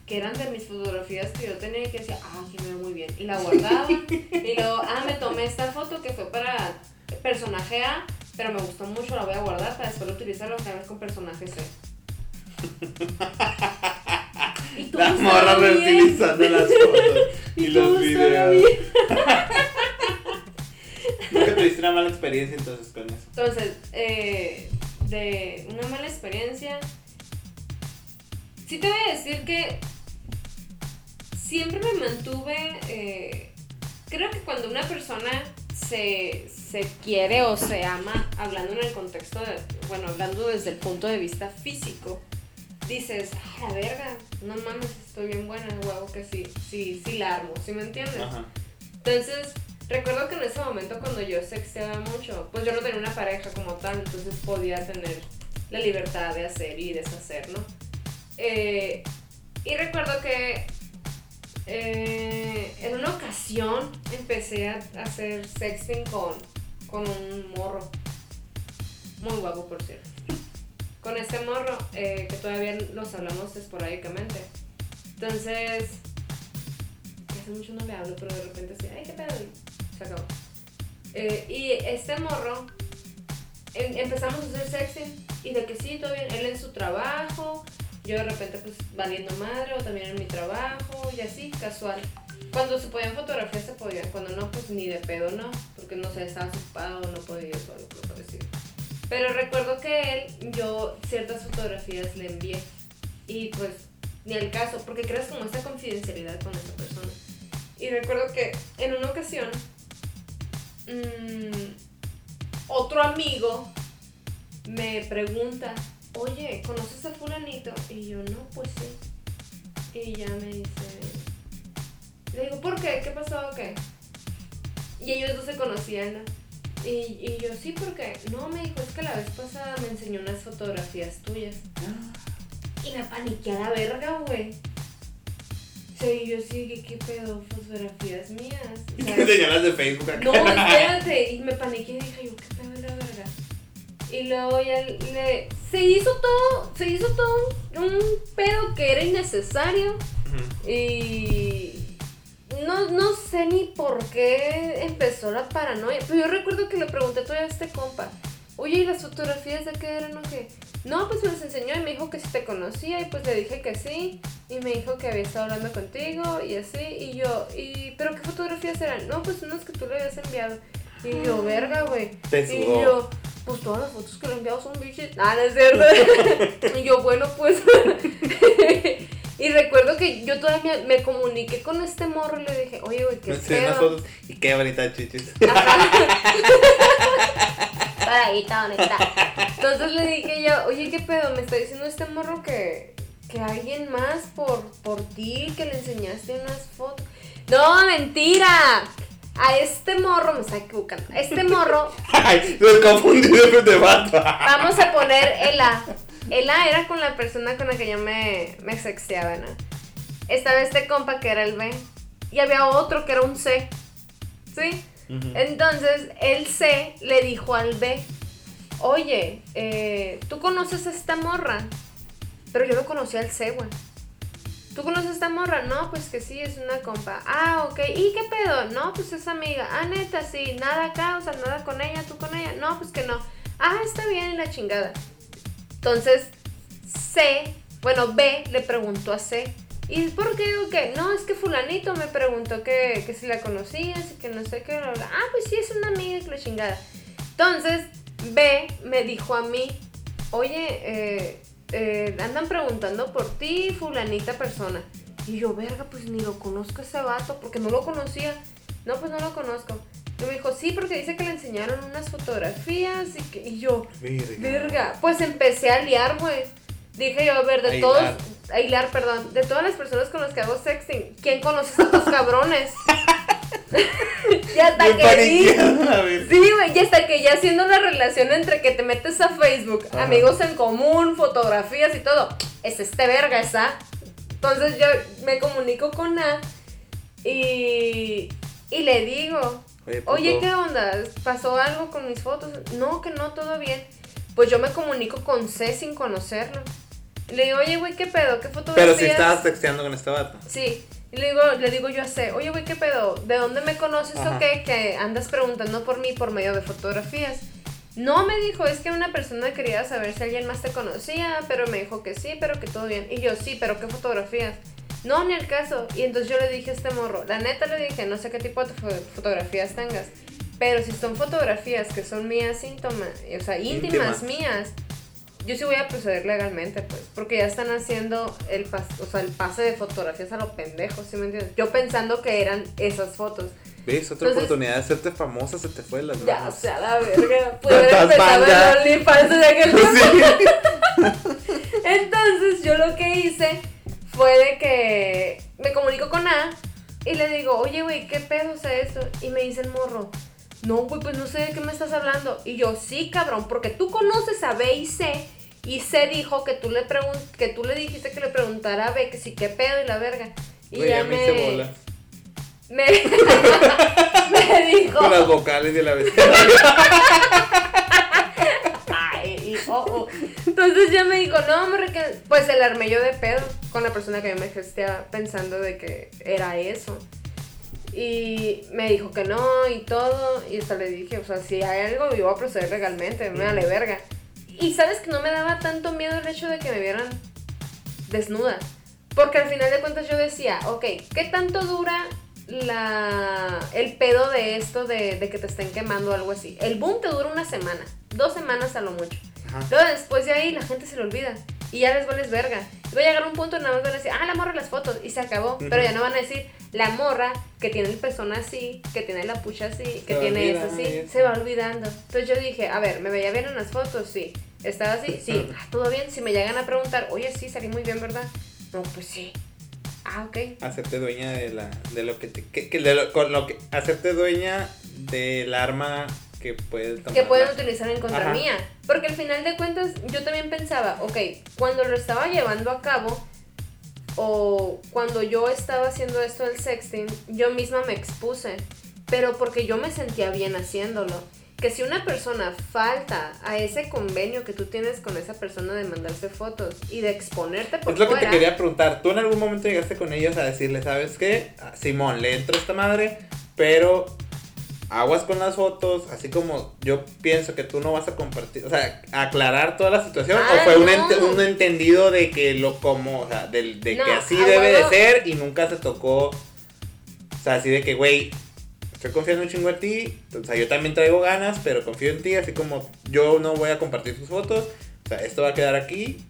que eran de mis fotografías que yo tenía y que decía, ah, que me veo muy bien. Y la guardaba. y luego, ah, me tomé esta foto que fue para personaje A, pero me gustó mucho, la voy a guardar para después utilizarla otra vez con personaje C. y todo La morra reutilizando las fotos y, Y los videos. Nunca tuviste una mala experiencia entonces con eso. Entonces, eh, de una mala experiencia, sí te voy a decir que siempre me mantuve, eh, creo que cuando una persona se, se quiere o se ama, hablando en el contexto de, bueno, hablando desde el punto de vista físico, dices, ah, la verga, no mames, estoy bien buena, huevo que sí, sí, sí la armo, ¿sí me entiendes? Ajá. Entonces, recuerdo que en ese momento cuando yo sexteaba mucho, pues yo no tenía una pareja como tal, entonces podía tener la libertad de hacer y deshacer, ¿no? Eh, y recuerdo que eh, en una ocasión empecé a hacer sexting con, con un morro. Muy guapo, por cierto. Con este morro, eh, que todavía nos hablamos esporádicamente. Entonces, hace mucho no le hablo, pero de repente así, ay, qué pedo, y se acabó. Eh, y este morro, em- empezamos a hacer sexting, y de que sí, todo bien, él en su trabajo, yo de repente pues valiendo madre, o también en mi trabajo, y así, casual. Cuando se podían fotografiar se podían, cuando no, pues ni de pedo no, porque no sé, estaba ocupado, no podía o algo parecido. Pero recuerdo que él, yo ciertas fotografías le envié, y pues ni al caso, porque creas como esta confidencialidad con esa persona. Y recuerdo que en una ocasión, mm, otro amigo me pregunta, oye, ¿conoces a fulanito? Y yo, no, pues sí. Y ya me dice, le digo, ¿por qué? ¿Qué pasó qué? Y ellos dos se conocían, ¿no? Y, y yo, sí, porque no, me dijo, es que la vez pasada me enseñó unas fotografías tuyas. Y me paniqué a la verga, güey. O sea, y yo sí, ¿qué, pedo? Fotografías mías. O sea, te enseñalas de Facebook acá. no, espérate. Y me paniqué y dije, yo, ¿qué pedo es la verga? Y luego ya le. Se hizo todo, se hizo todo un, un pedo que era innecesario. Y. No, no sé ni por qué empezó la paranoia. Pero yo recuerdo que le pregunté todavía a este compa. Oye, ¿y las fotografías de qué eran o qué? No, pues me las enseñó y me dijo que si te conocía y pues le dije que sí. Y me dijo que había estado hablando contigo y así. Y yo, y ¿pero qué fotografías eran? No, pues unas que tú le habías enviado. Y yo, verga, güey. Y yo, pues todas las fotos que le he enviado son bichos. Ah, no es cierto. y yo, bueno, pues. y recuerdo que yo todavía me, me comuniqué con este morro y le dije, oye, güey, qué fotos y qué bonita chichis. Para ahí está. Entonces le dije yo, oye, ¿qué pedo? Me está diciendo este morro que, que alguien más por, por ti, que le enseñaste unas fotos. No, mentira. A este morro, me está equivocando. A este morro. Ay, me confundí de vato. Vamos a poner el A. El A era con la persona con la que yo me, me sexteaba, ¿no? Estaba este compa que era el B. Y había otro que era un C. ¿Sí? Entonces, el C le dijo al B, oye, eh, ¿tú conoces a esta morra? Pero yo no conocía al C, güey. ¿Tú conoces a esta morra? No, pues que sí, es una compa. Ah, ok. ¿Y qué pedo? No, pues es amiga. Ah, neta, sí. Nada acá, o sea, nada con ella, tú con ella. No, pues que no. Ah, está bien, la chingada. Entonces, C, bueno, B le preguntó a C. ¿Y por qué o qué? No, es que fulanito me preguntó que, que si la conocías y que no sé qué. Ah, pues sí, es una amiga que la chingada. Entonces, B me dijo a mí, oye, eh, eh, andan preguntando por ti, fulanita persona. Y yo, verga, pues ni lo conozco ese vato, porque no lo conocía. No, pues no lo conozco. Y me dijo, sí, porque dice que le enseñaron unas fotografías y que... Y yo, verga. Pues empecé a liar, güey. Dije yo, a ver, de todos... A hilar, perdón. De todas las personas con las que hago sexting, ¿quién conoce a estos cabrones? y hasta que sí, güey, y hasta que ya haciendo una relación entre que te metes a Facebook, amigos en común, fotografías y todo, es este verga, esa. Entonces yo me comunico con A y, y le digo, oye, ¿qué onda? ¿Pasó algo con mis fotos? No, que no, todo bien. Pues yo me comunico con C sin conocerlo. Le digo, oye, güey, ¿qué pedo? ¿Qué fotografías? Pero si estabas texteando con este vato. Sí. Y le digo, le digo yo a C, oye, güey, ¿qué pedo? ¿De dónde me conoces o qué? Que andas preguntando por mí por medio de fotografías. No, me dijo, es que una persona quería saber si alguien más te conocía, pero me dijo que sí, pero que todo bien. Y yo, sí, pero ¿qué fotografías? No, ni el caso. Y entonces yo le dije a este morro, la neta le dije, no sé qué tipo de fotografías tengas, pero si son fotografías que son mías, síntomas, o sea, íntimas, mías, yo sí voy a proceder legalmente, pues, porque ya están haciendo el, o sea, el pase de fotografías a los pendejos, ¿sí me entiendes? Yo pensando que eran esas fotos. ¿Ves? Otra oportunidad de hacerte famosa se te fue las manos. Ya, o sea, la verga. Pude haber empezado en OnlyFans de aquel tiempo. Entonces, yo lo que hice fue de que me comunico con A y le digo, oye, güey, ¿qué pedo es esto? Y me dice el morro, no, güey, pues no sé de qué me estás hablando. Y yo, sí, cabrón, porque tú conoces a B y C y C dijo que tú le pregun que tú le dijiste que le preguntara a B que sí qué pedo y la verga. Y ya me... me... me dijo. Con las vocales de la vez. Ay, oh, oh. Entonces ya me dijo, no, que. Pues el armé yo de pedo con la persona que yo me gesteaba pensando de que era eso. Y me dijo que no y todo. Y hasta le dije, o sea, si hay algo, yo voy a proceder legalmente, me vale verga. Y sabes que no me daba tanto miedo el hecho de que me vieran desnuda. Porque al final de cuentas yo decía, ok, ¿qué tanto dura la, el pedo de esto de, de que te estén quemando o algo así? El boom te dura una semana, dos semanas a lo mucho. Luego después de ahí la gente se lo olvida y ya les vales verga. Y va a llegar un punto nada más van a decir, ah, la morra las fotos y se acabó. Pero ya no van a decir, la morra que tiene el pezón así, que tiene la pucha así, que tiene eso así, se va olvidando. Entonces yo dije, a ver, ¿me veía bien en las fotos? Sí. ¿Estaba así? Sí. Ah, ¿Todo bien? Si me llegan a preguntar, oye, sí, salí muy bien, ¿verdad? No, pues sí. Ah, ok. Hacerte dueña de la de lo que te que, de lo, con lo que hacerte dueña del arma que pueden que pueden utilizar en contra mía. Porque al final de cuentas yo también pensaba, ok, cuando lo estaba llevando a cabo o cuando yo estaba haciendo esto del sexting, yo misma me expuse, pero porque yo me sentía bien haciéndolo. Que si una persona falta a ese convenio que tú tienes con esa persona de mandarse fotos y de exponerte por Es lo que te quería preguntar. ¿Tú en algún momento llegaste con ellos a decirle, ¿sabes qué? Simón, le entro a esta madre, pero aguas con las fotos, así como yo pienso que tú no vas a compartir, o sea, aclarar toda la situación, o ah, fue un, entendido de que lo como, o sea, de, que así debe de ser y nunca se tocó, o sea, así de que, güey, estoy confiando un chingo en ti, o sea, yo también traigo ganas, pero confío en ti, así como yo no voy a compartir tus fotos, o sea, esto va a quedar aquí.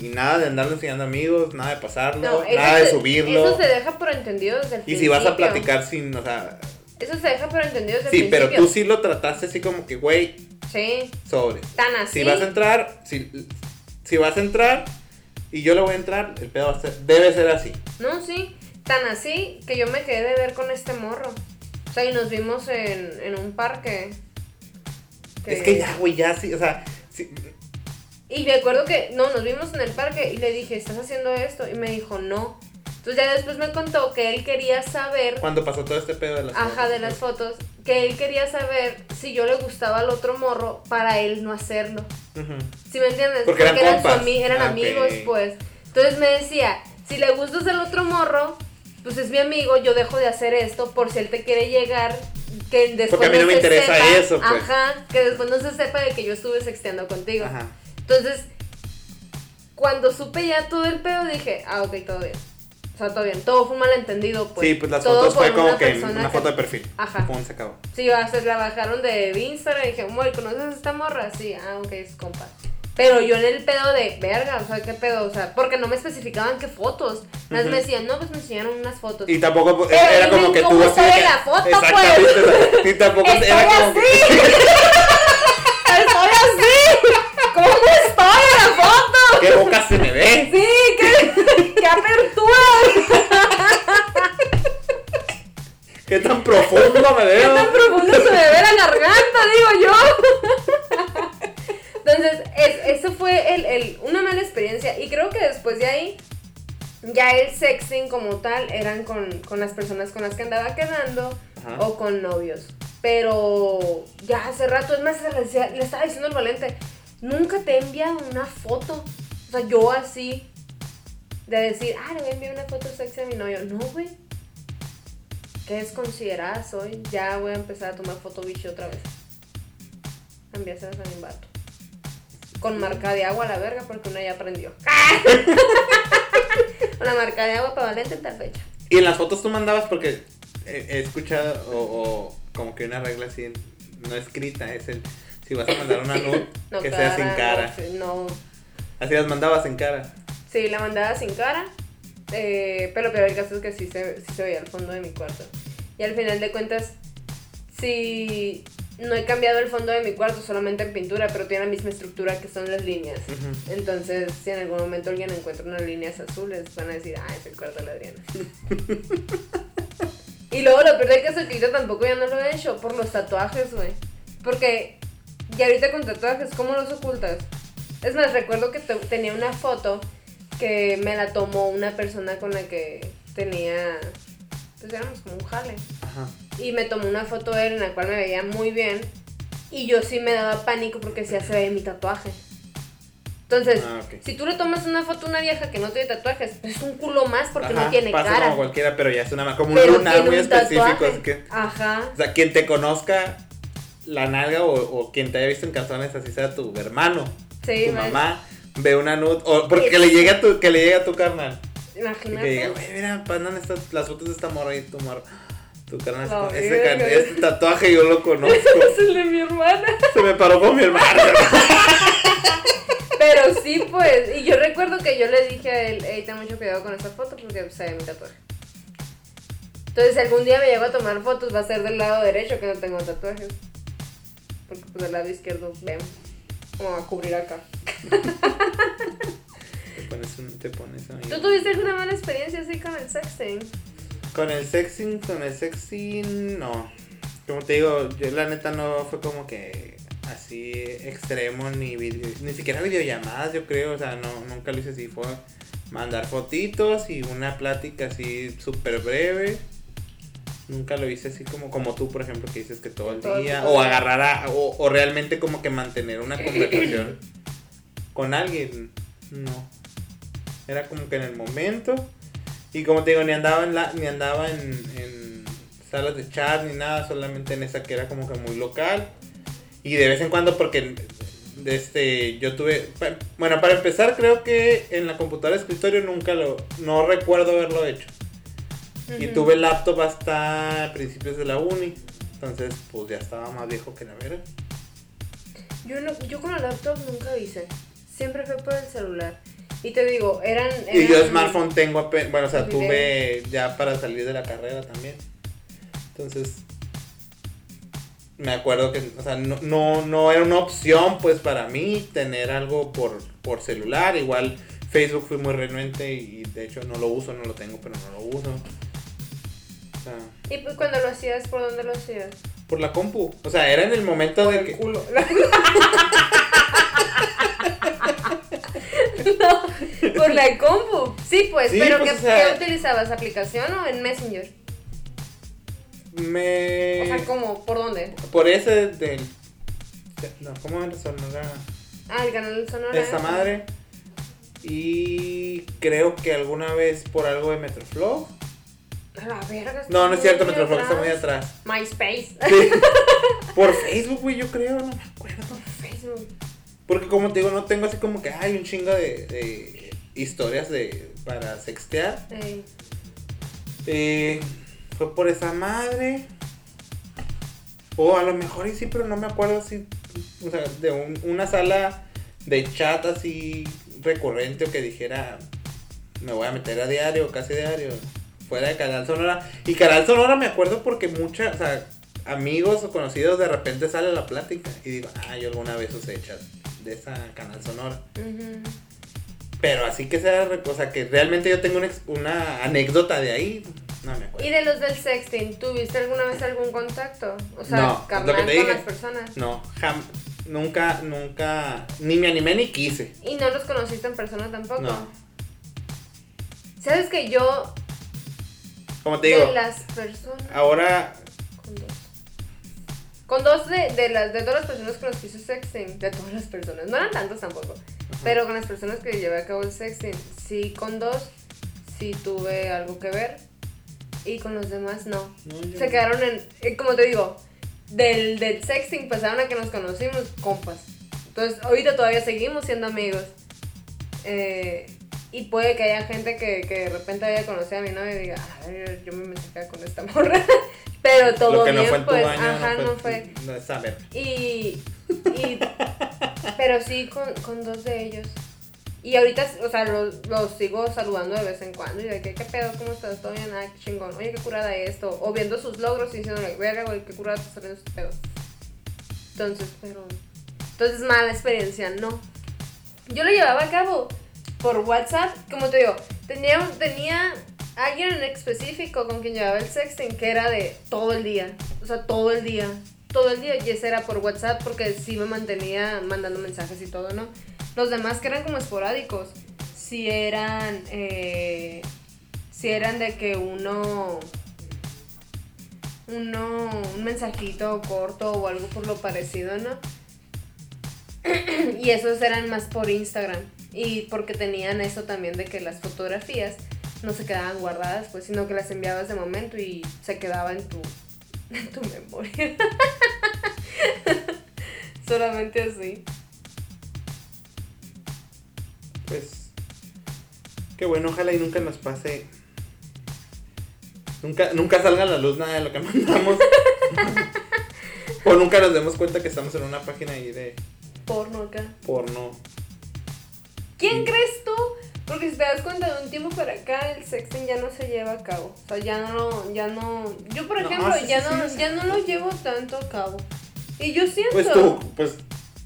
Y nada de andarlo enseñando amigos, nada de pasarlo, nada de subirlo. Eso se deja por entendido desde el Y si vas a platicar sin, o sea, eso se deja por entendido desde Sí, pero tú sí lo trataste así como que, güey. Sí. Sobre. Tan así. Si vas a entrar, si, si vas a entrar, y yo le voy a entrar, el pedo va a ser, debe ser así. No, sí. Tan así que yo me quedé de ver con este morro. O sea, y nos vimos en, en un parque. Es que ya, güey, ya sí, o sea, sí, Y me acuerdo que, no, nos vimos en el parque y le dije, ¿estás haciendo esto? Y me dijo, no. Entonces ya después me contó que él quería saber, cuando pasó todo este pedo de las ajá, fotos, de las fotos, que él quería saber si yo le gustaba al otro morro para él no hacerlo. Ujú. ¿Sí me entiendes? Porque eran compas. ami- eran Ah, amigos, pues. Entonces me decía, si le gustas al otro morro, pues es mi amigo, yo dejo de hacer esto por si él te quiere llegar, que después Porque a mí no me se interesa sepa, eso, pues. Ajá, que después no se sepa de que yo estuve sexteando contigo. Ajá. Entonces, cuando supe ya todo el pedo, dije, ah, ok, todo bien. Sea, todo bien. Todo fue un malentendido, pues. sí, pues las Todo fotos fue como una que una foto de perfil. Ajá. Pum, se acabó. Sí, o sea, se la bajaron de Instagram y dije, muy, ¿conoces a esta morra? Sí, ah, ok, es compa. Pero yo en el pedo de, verga, o sea, ¿qué pedo? O sea, porque no me especificaban qué fotos. Más me decían, no, pues me enseñaron unas fotos. Y tampoco pues, Pero era como que tú cómo así se ve la foto, pues. Y tampoco Estoy era como que- así. Estoy así. ¿Cómo estoy en la foto? ¿Qué boca se me ve? Sí, qué, qué apertura. ¿Qué tan profundo me ¿Qué veo? tan profundo se me ve la garganta, digo yo? Entonces, es- eso fue el, el- una mala experiencia. Y creo que después de ahí, ya el sexting como tal eran con, con las personas con las que andaba quedando Ajá. o con novios. Pero ya hace rato, es más, le, le estaba diciendo al Valente, nunca te he enviado una foto. O sea, yo así, de decir, ah, le voy a enviar una foto sexy a mi novio. No, güey. ¿Qué desconsiderada soy? Ya voy a empezar a tomar foto bicho otra vez. Enviárselas a mi vato. Con marca de agua a la verga porque una ya aprendió. Una marca de agua para Valente en tal fecha. Y en las fotos tú mandabas porque he, escuchado o, o como que una regla así no escrita es el si vas a mandar una nude No, que sea sin cara. No, Así las mandabas en cara. Sí, la mandaba sin cara. eh, pero lo peor del caso es que sí se, sí se veía el fondo de mi cuarto. Y al final de cuentas, sí, no he cambiado el fondo de mi cuarto solamente en pintura, pero tiene la misma estructura que son las líneas. Ujú. Entonces, si en algún momento alguien encuentra unas líneas azules, van a decir, ah, es el cuarto de la Adriana. y luego lo peor del caso es que yo tampoco ya no lo he hecho por los tatuajes, güey. Porque ya ahorita con tatuajes, ¿cómo los ocultas? Es más, recuerdo que te- tenía una foto que me la tomó una persona con la que tenía, pues éramos como un jale. Ajá. Y me tomó una foto de él en la cual me veía muy bien. Y yo sí me daba pánico porque sí se ve mi tatuaje. Entonces, Ah, ok. si tú le tomas una foto a una vieja que no tiene tatuajes, es un culo más porque Ajá, no tiene pasa cara. como cualquiera, pero ya es una como un pero lunar tiene muy un específico. así que- Ajá. o sea, quien te conozca la nalga o, o quien te haya visto en calzones, así sea tu hermano, Sí, tu man. mamá, ve una nude, o porque le llegue a tu, que le llegue a tu carnal. Que Imagínate. diga, güey, mira, ¿dónde están las fotos de esta morra y tu morra? Tu carnal, La ese, verga. can- ese tatuaje yo lo conozco. es el de mi hermana. Se me paró con mi hermano. Pero sí, pues. Y yo recuerdo que yo le dije a él, hey, ten mucho cuidado con esta foto porque se ve mi tatuaje. Entonces, si algún día me llego a tomar fotos, va a ser del lado derecho que no tengo tatuajes. Porque pues del lado izquierdo veo. Como va a cubrir acá. te pones un, te pones ahí. ¿Tú tuviste alguna mala experiencia así con el sexting? Con el sexing, con el sexing, no. Como te digo, yo la neta no fue como que así extremo, ni video, ni siquiera videollamadas, yo creo, o sea, no, nunca lo hice así, fue mandar fotitos y una plática así súper breve. Nunca lo hice así como, como tú, por ejemplo, que dices que todo el Todo día, o agarrar a, o, o realmente como que mantener una conversación con alguien, no. Era como que en el momento, y como te digo, ni andaba en, la, ni andaba en, en salas de chat ni nada, solamente en esa que era como que muy local. Y de vez en cuando porque de este, yo tuve... Bueno, para empezar creo que en la computadora de escritorio nunca lo... No recuerdo haberlo hecho. Y tuve laptop hasta principios de la uni. Entonces, pues ya estaba más viejo que la vera. Yo, no, yo con el laptop nunca hice. Siempre fue por el celular. Y te digo, eran. Y yo smartphone tengo apenas, bueno, o sea, tuve ya para salir de la carrera también. Entonces, me acuerdo que, o sea, no, no, no era una opción pues para mí tener algo por, por celular. Igual Facebook fui muy renuente y de hecho no lo uso, no lo tengo, pero no lo uso. Sea, ¿Y pues cuando lo hacías, por dónde lo hacías? por la compu. O sea, era en el momento de que. culo. no, por la compu. Sí, pues, Sí, pero pues, ¿qué, o sea- qué utilizabas? ¿Aplicación o en Messenger? Me. O sea, ¿cómo? ¿Por dónde? Por ese del. No, ¿cómo era sonora? Ah, el canal sonoro. Esa madre. Y creo que alguna vez por algo de Metroflow. La verga. No, no es cierto, muy Metroflow está muy atrás. MySpace. Sí. por Facebook, güey, yo creo, no me acuerdo. Facebook. Porque como te digo, no tengo así como que hay un chingo de, de historias de para sextear. Ey. Eh, fue por esa madre. O a lo mejor y sí, pero no me acuerdo así. O sea, de un- una sala de chat así recurrente o que dijera me voy a meter a diario, casi diario. Fuera de Canal Sonora. Y Canal Sonora me acuerdo porque muchas, o sea, amigos o conocidos de repente sale la plática. Y digo, ah, yo alguna vez usé chat de esa Canal Sonora. Pero así que sea, o sea, que realmente yo tengo una, anécdota de ahí, no me acuerdo. ¿Y de los del sexting, tuviste alguna vez algún contacto? O sea, No, es lo carnal que te con dije. las personas. No, jam, nunca, nunca, ni me animé ni quise. ¿Y no los conociste en persona tampoco? No. ¿Sabes que yo, Como te digo, de las personas... ahora, Con dos. Con dos de, de, las, de todas las personas con las que hice sexting, de todas las personas, no eran tantos tampoco, pero con las personas que llevé a cabo el sexting, sí, con dos, sí tuve algo que ver, y con los demás no. Se quedaron en, eh, como te digo, del, del sexting pasaron a que nos conocimos compas. Entonces, ahorita todavía seguimos siendo amigos. Eh, y puede que haya gente que, que de repente haya conocido a mi novia y diga, ay, yo me metí acá con esta morra. Pero todo lo que bien, no fue en tu pues, ajá, no fue, fue. no es saber. Y, y pero sí con, con dos de ellos. Y ahorita, o sea, los, los sigo saludando de vez en cuando. Y de que, ¿qué pedo? ¿Cómo estás? ¿Todo bien? Ah, qué chingón. Oye, qué curada esto. O viendo sus logros y diciéndole, verga, güey, qué curada está saliendo este pedo. Entonces, pero. Entonces, mala experiencia, no. Yo lo llevaba a cabo por WhatsApp. Como te digo, tenía, tenía alguien en específico con quien llevaba el sexting que era de todo el día. O sea, todo el día. Todo el día. Y ese era por WhatsApp porque sí me mantenía mandando mensajes y todo, ¿no? Los demás que eran como esporádicos, si eran. Eh, si eran de que uno. Uno. Un mensajito corto o algo por lo parecido, ¿no? y esos eran más por Instagram. Y porque tenían eso también de que las fotografías no se quedaban guardadas, pues, sino que las enviabas de momento y se quedaba en tu, en tu memoria. Solamente así. Pues, qué bueno, ojalá y nunca nos pase. Nunca, nunca salga a la luz nada de lo que mandamos. o nunca nos demos cuenta que estamos en una página ahí de Porno acá. porno. ¿Quién crees tú? Porque si te das cuenta de un tiempo para acá el sexting ya no se lleva a cabo. O sea, ya no, ya no. Yo por No, ejemplo sí, ya sí, no, sí, ya no lo llevo tanto a cabo. Y yo siento. Pues tú, pues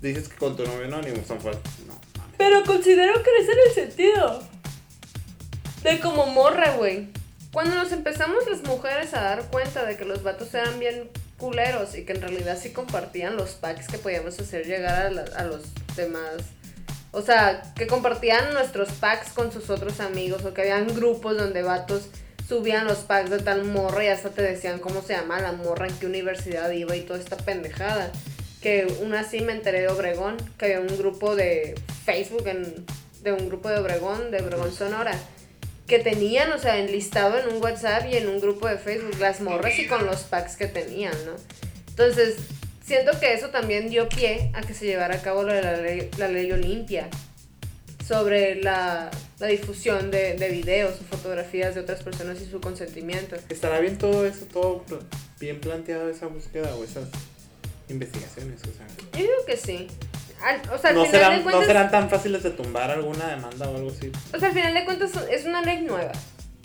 dices que con tu novio no, ni son fuertes. No, mames. Pero considero era el sentido. De como morra, güey. Cuando nos empezamos las mujeres a dar cuenta de que los vatos eran bien culeros y que en realidad sí compartían los packs que podíamos hacer llegar a, la- a los demás. O sea, que compartían nuestros packs con sus otros amigos o que habían grupos donde vatos subían los packs de tal morra y hasta te decían cómo se llama la morra, en qué universidad iba y toda esta pendejada. Que una así me enteré de Obregón, que había un grupo de Facebook, en- de un grupo de Obregón, de Obregón Sonora, que tenían, o sea, enlistado en un WhatsApp y en un grupo de Facebook las morras y con los packs que tenían, ¿no? Entonces, siento que eso también dio pie a que se llevara a cabo de la ley, la ley Olimpia sobre la, la difusión de, de videos o fotografías de otras personas y su consentimiento. ¿Estará bien todo eso, todo bien planteado esa búsqueda o esas investigaciones? O sea, Yo digo que sí. Al- o sea, al no, final de serán, cuentas, no serán tan fáciles de tumbar alguna demanda o algo así. o sea, al final de cuentas es una ley nueva.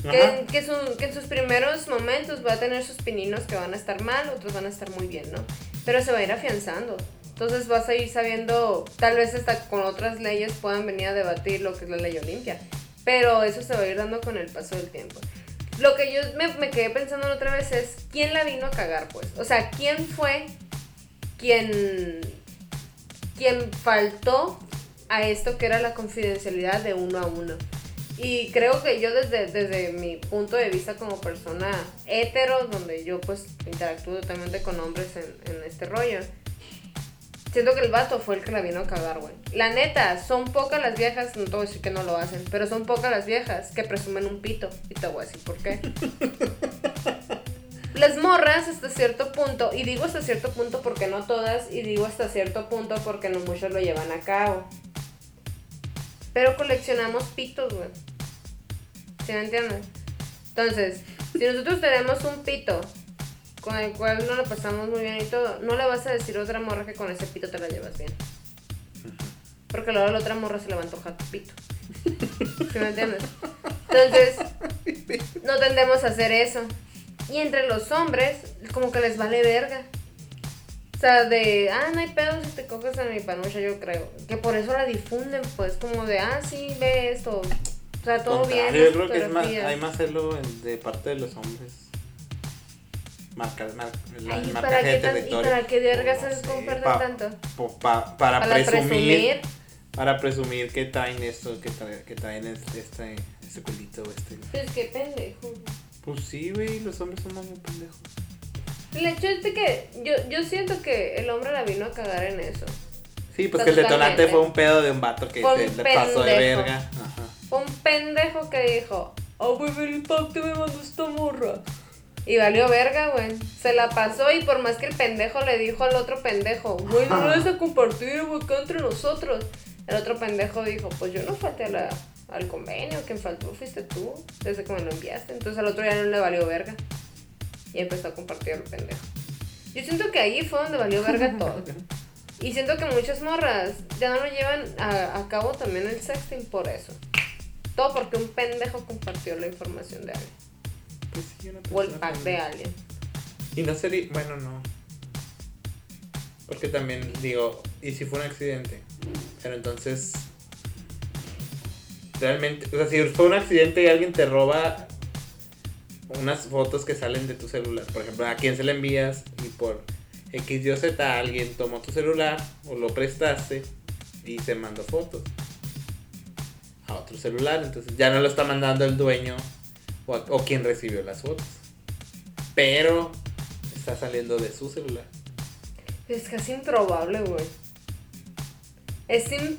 Que, que, su- que en sus primeros momentos va a tener sus pininos que van a estar mal, otros van a estar muy bien, ¿no? Pero se va a ir afianzando. Entonces vas a ir sabiendo, tal vez hasta con otras leyes puedan venir a debatir lo que es la ley Olimpia. Pero eso se va a ir dando con el paso del tiempo. Lo que yo me, me quedé pensando otra vez es, ¿quién la vino a cagar, pues? O sea, ¿quién fue quien, quien faltó a esto que era la confidencialidad de uno a uno? Y creo que yo desde, desde mi punto de vista como persona hetero, donde yo pues interactúo totalmente con hombres en, en este rollo, siento que el vato fue el que la vino a cagar, güey. La neta, son pocas las viejas, no te voy a decir que no lo hacen, pero son pocas las viejas que presumen un pito. Y te voy a decir por qué. Las morras hasta cierto punto, y digo hasta cierto punto porque no todas, y digo hasta cierto punto porque no muchos lo llevan a cabo. Pero coleccionamos pitos, güey. ¿Sí me entiendes? Entonces, si nosotros tenemos un pito con el cual no lo pasamos muy bien y todo, no le vas a decir a otra morra que con ese pito te la llevas bien. Porque luego la otra morra se le va a antojar tu pito. ¿Sí me entiendes? Entonces, no tendemos a hacer eso. Y entre los hombres, como que les vale verga. O sea, de, ah, no hay pedo si te coges a mi panucha, yo creo. Que por eso la difunden, pues, como de, ah, sí, ve esto. O sea, todo bien. Yo creo que es más, hay más celo de parte de los hombres. Marcar, mar, la- Ay, el ¿y marcaje para de qué, tan- ¿Y para qué vergas No se pa- tanto? po- pa- para, Para presumir, presumir. Para presumir que traen esto, que, traen, que traen este, este, este culito, este. Pues qué pendejo. Pues sí, güey, los hombres somos muy pendejos. El hecho es de que yo, yo siento que el hombre la vino a cagar en eso. Sí, pues que el detonante Totalmente. fue un pedo de un vato que se le pasó de verga. Un pendejo que dijo, oh, güey, el impacto me mandó esta morra. Y valió verga, güey. Se la pasó y por más que el pendejo le dijo al otro pendejo, güey, no lo vas a compartir, güey, acá entre nosotros. El otro pendejo dijo, pues yo no falté a la, al convenio, quien faltó fuiste tú, desde que me lo enviaste. Entonces al otro ya no le valió verga. Y empezó a compartir al pendejo. Yo siento que ahí fue donde valió verga todo. Y siento que muchas morras ya no lo llevan a, a cabo también el sexting por eso. Todo porque un pendejo compartió la información de alguien. Pues sí, una O el pack de alguien. Y no sería. Bueno, no. Porque también digo, ¿y si fue un accidente? Pero entonces. Realmente. O sea, si fue un accidente y alguien te roba unas fotos que salen de tu celular. Por ejemplo, a quién se le envías y por X, Y o Z alguien tomó tu celular o lo prestaste y se mandó fotos a otro celular. Entonces ya no lo está mandando el dueño o, o quien recibió las fotos. Pero está saliendo de su celular. Es casi improbable, güey. Es im-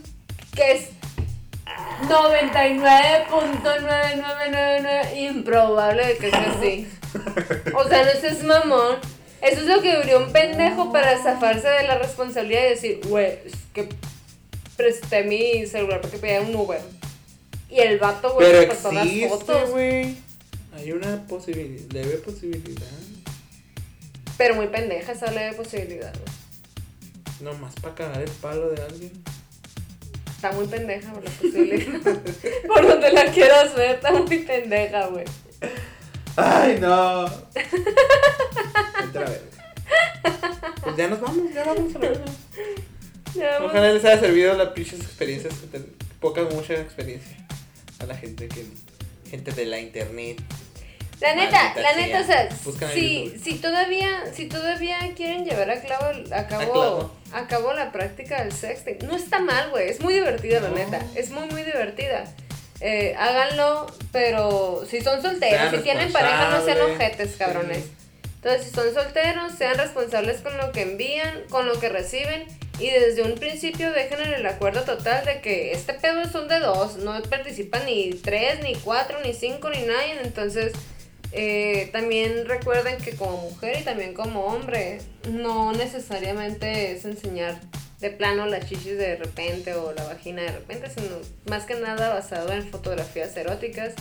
que es 99.9999 improbable de que sea así. O sea, no seas mamón. Eso es lo que abrió un pendejo para zafarse de la responsabilidad y decir, güey, es que presté mi celular para que pidiera un Uber. Y el vato, güey, Pero pasó las existe, fotos. güey. Hay una posibilidad, leve posibilidad. Pero muy pendeja esa leve posibilidad, güey. Nomás para cagar el palo de alguien. Está muy pendeja güey, la posibilidad. Por donde la quieras ver, está muy pendeja, güey. ¡Ay, no! Otra vez. Pues ya nos vamos, ya vamos a la verga. Ojalá les haya servido las pinches experiencias, que ten- poca mucha experiencia a la gente que gente de la internet. La neta, Maldita la neta, o sea. sea, Buscan si, si todavía, si todavía quieren llevar a cabo, a cabo, clavo. a cabo la práctica del sexting, no está mal, güey, es muy divertida, la No. neta, es muy, muy divertida. Eh, háganlo, pero si son solteros, Sean si tienen pareja, no sean ojetes, cabrones. Sí. Entonces, si son solteros, sean responsables con lo que envían, con lo que reciben y desde un principio dejen en el acuerdo total de que este pedo son de dos, no participan ni tres, ni cuatro, ni cinco, ni nadie. Entonces, eh, también recuerden que como mujer y también como hombre, no necesariamente es enseñar de plano las chichis de repente o la vagina de repente, sino más que nada basado en fotografías eróticas.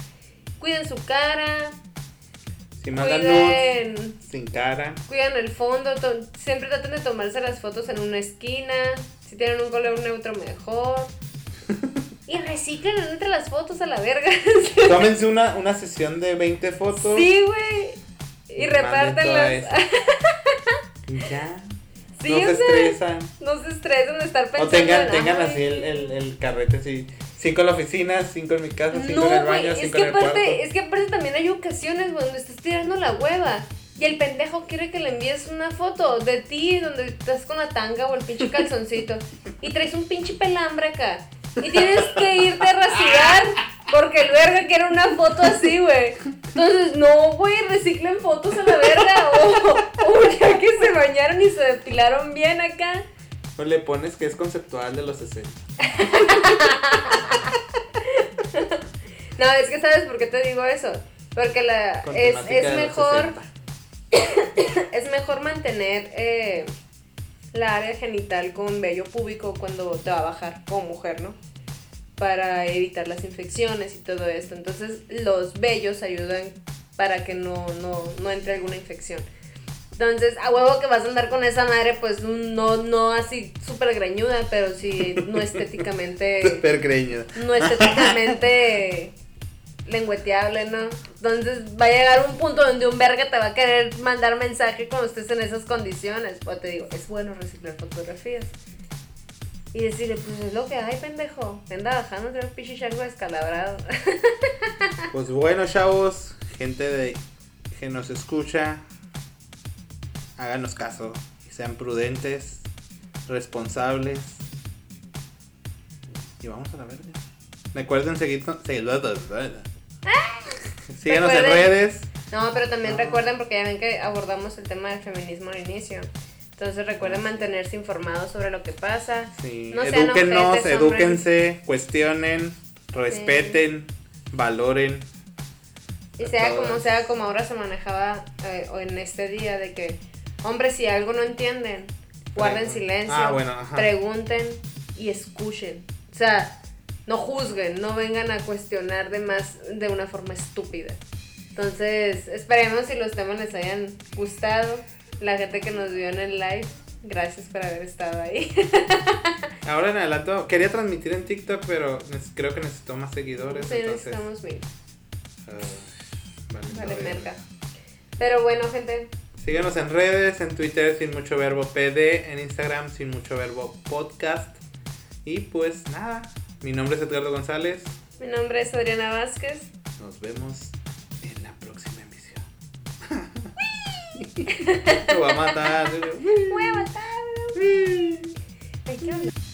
Cuiden su cara, Nudes cuiden sin cara. cuidan el fondo, siempre traten de tomarse las fotos en una esquina, si tienen un color neutro mejor. Y reciclen entre las fotos a la verga. Tómense una, una sesión de 20 fotos. sí, güey. Y. Y ya. Sí, no se estresan. No se estresen de estar pensando. O tengan, en, tengan "Ay, así el, el, el carrete así. Cinco en la oficina, cinco en mi casa, cinco No, en el baño, es cinco que en el cuarto. aparte, es que aparte también hay ocasiones donde estás tirando la hueva. Y el pendejo quiere que le envíes una foto de ti donde estás con la tanga o el pinche calzoncito. y traes un pinche pelambre acá. Y tienes que irte a rasurar porque el verga quiere una foto así, güey. Entonces, no, güey, reciclen fotos a la verga. O, o ya que se bañaron y se depilaron bien acá. O le pones que es conceptual de los 60. No, es que sabes por qué te digo eso. Porque la es, mejor 60. es mejor mantener eh, la área genital con vello púbico cuando te va a bajar como mujer, ¿no? Para evitar las infecciones y todo esto. Entonces los vellos ayudan para que no, no, no entre alguna infección. Entonces, a huevo que vas a andar con esa madre, pues no, no así súper greñuda, pero sí no estéticamente Super greñuda. no estéticamente lengüeteable, ¿no? Entonces va a llegar un punto donde un verga te va a querer mandar mensaje cuando estés en esas condiciones. Pues te digo, es bueno reciclar fotografías. Y decirle, pues es lo que hay, pendejo. Anda bajando el pinche chango descalabrado. Pues bueno, chavos, gente de que nos escucha, háganos caso sean prudentes, responsables. Y vamos a la verga. Recuerden seguir, seguirnos Síganos en redes. No, pero también Ah. recuerden, porque ya ven que abordamos el tema del feminismo al inicio. Entonces recuerden mantenerse informados sobre lo que pasa. Sí, No sean edúquennos, ojetes, edúquense, cuestionen, respeten, valoren. Y sea como sea, como ahora se manejaba eh, o en este día, de que, hombre, si algo no entienden, guarden silencio, Ah, bueno, ajá. pregunten y escuchen. O sea, no juzguen, no vengan a cuestionar de más de una forma estúpida. Entonces, esperemos si los temas les hayan gustado. La gente que nos vio en el live, gracias por haber estado ahí. Ahora en adelante, quería transmitir en TikTok, pero creo que necesito más seguidores. Sí, entonces, necesitamos mil. ah, vale, Vale, merca. Pero bueno, gente, Síguenos en redes, en Twitter sin mucho verbo PD, en Instagram sin mucho verbo podcast. Y pues nada, mi nombre es Edgardo González. mi nombre es Adriana Vázquez. Nos vemos en la próxima emisión. Te voy a matar. Voy a matar. Ay, qué.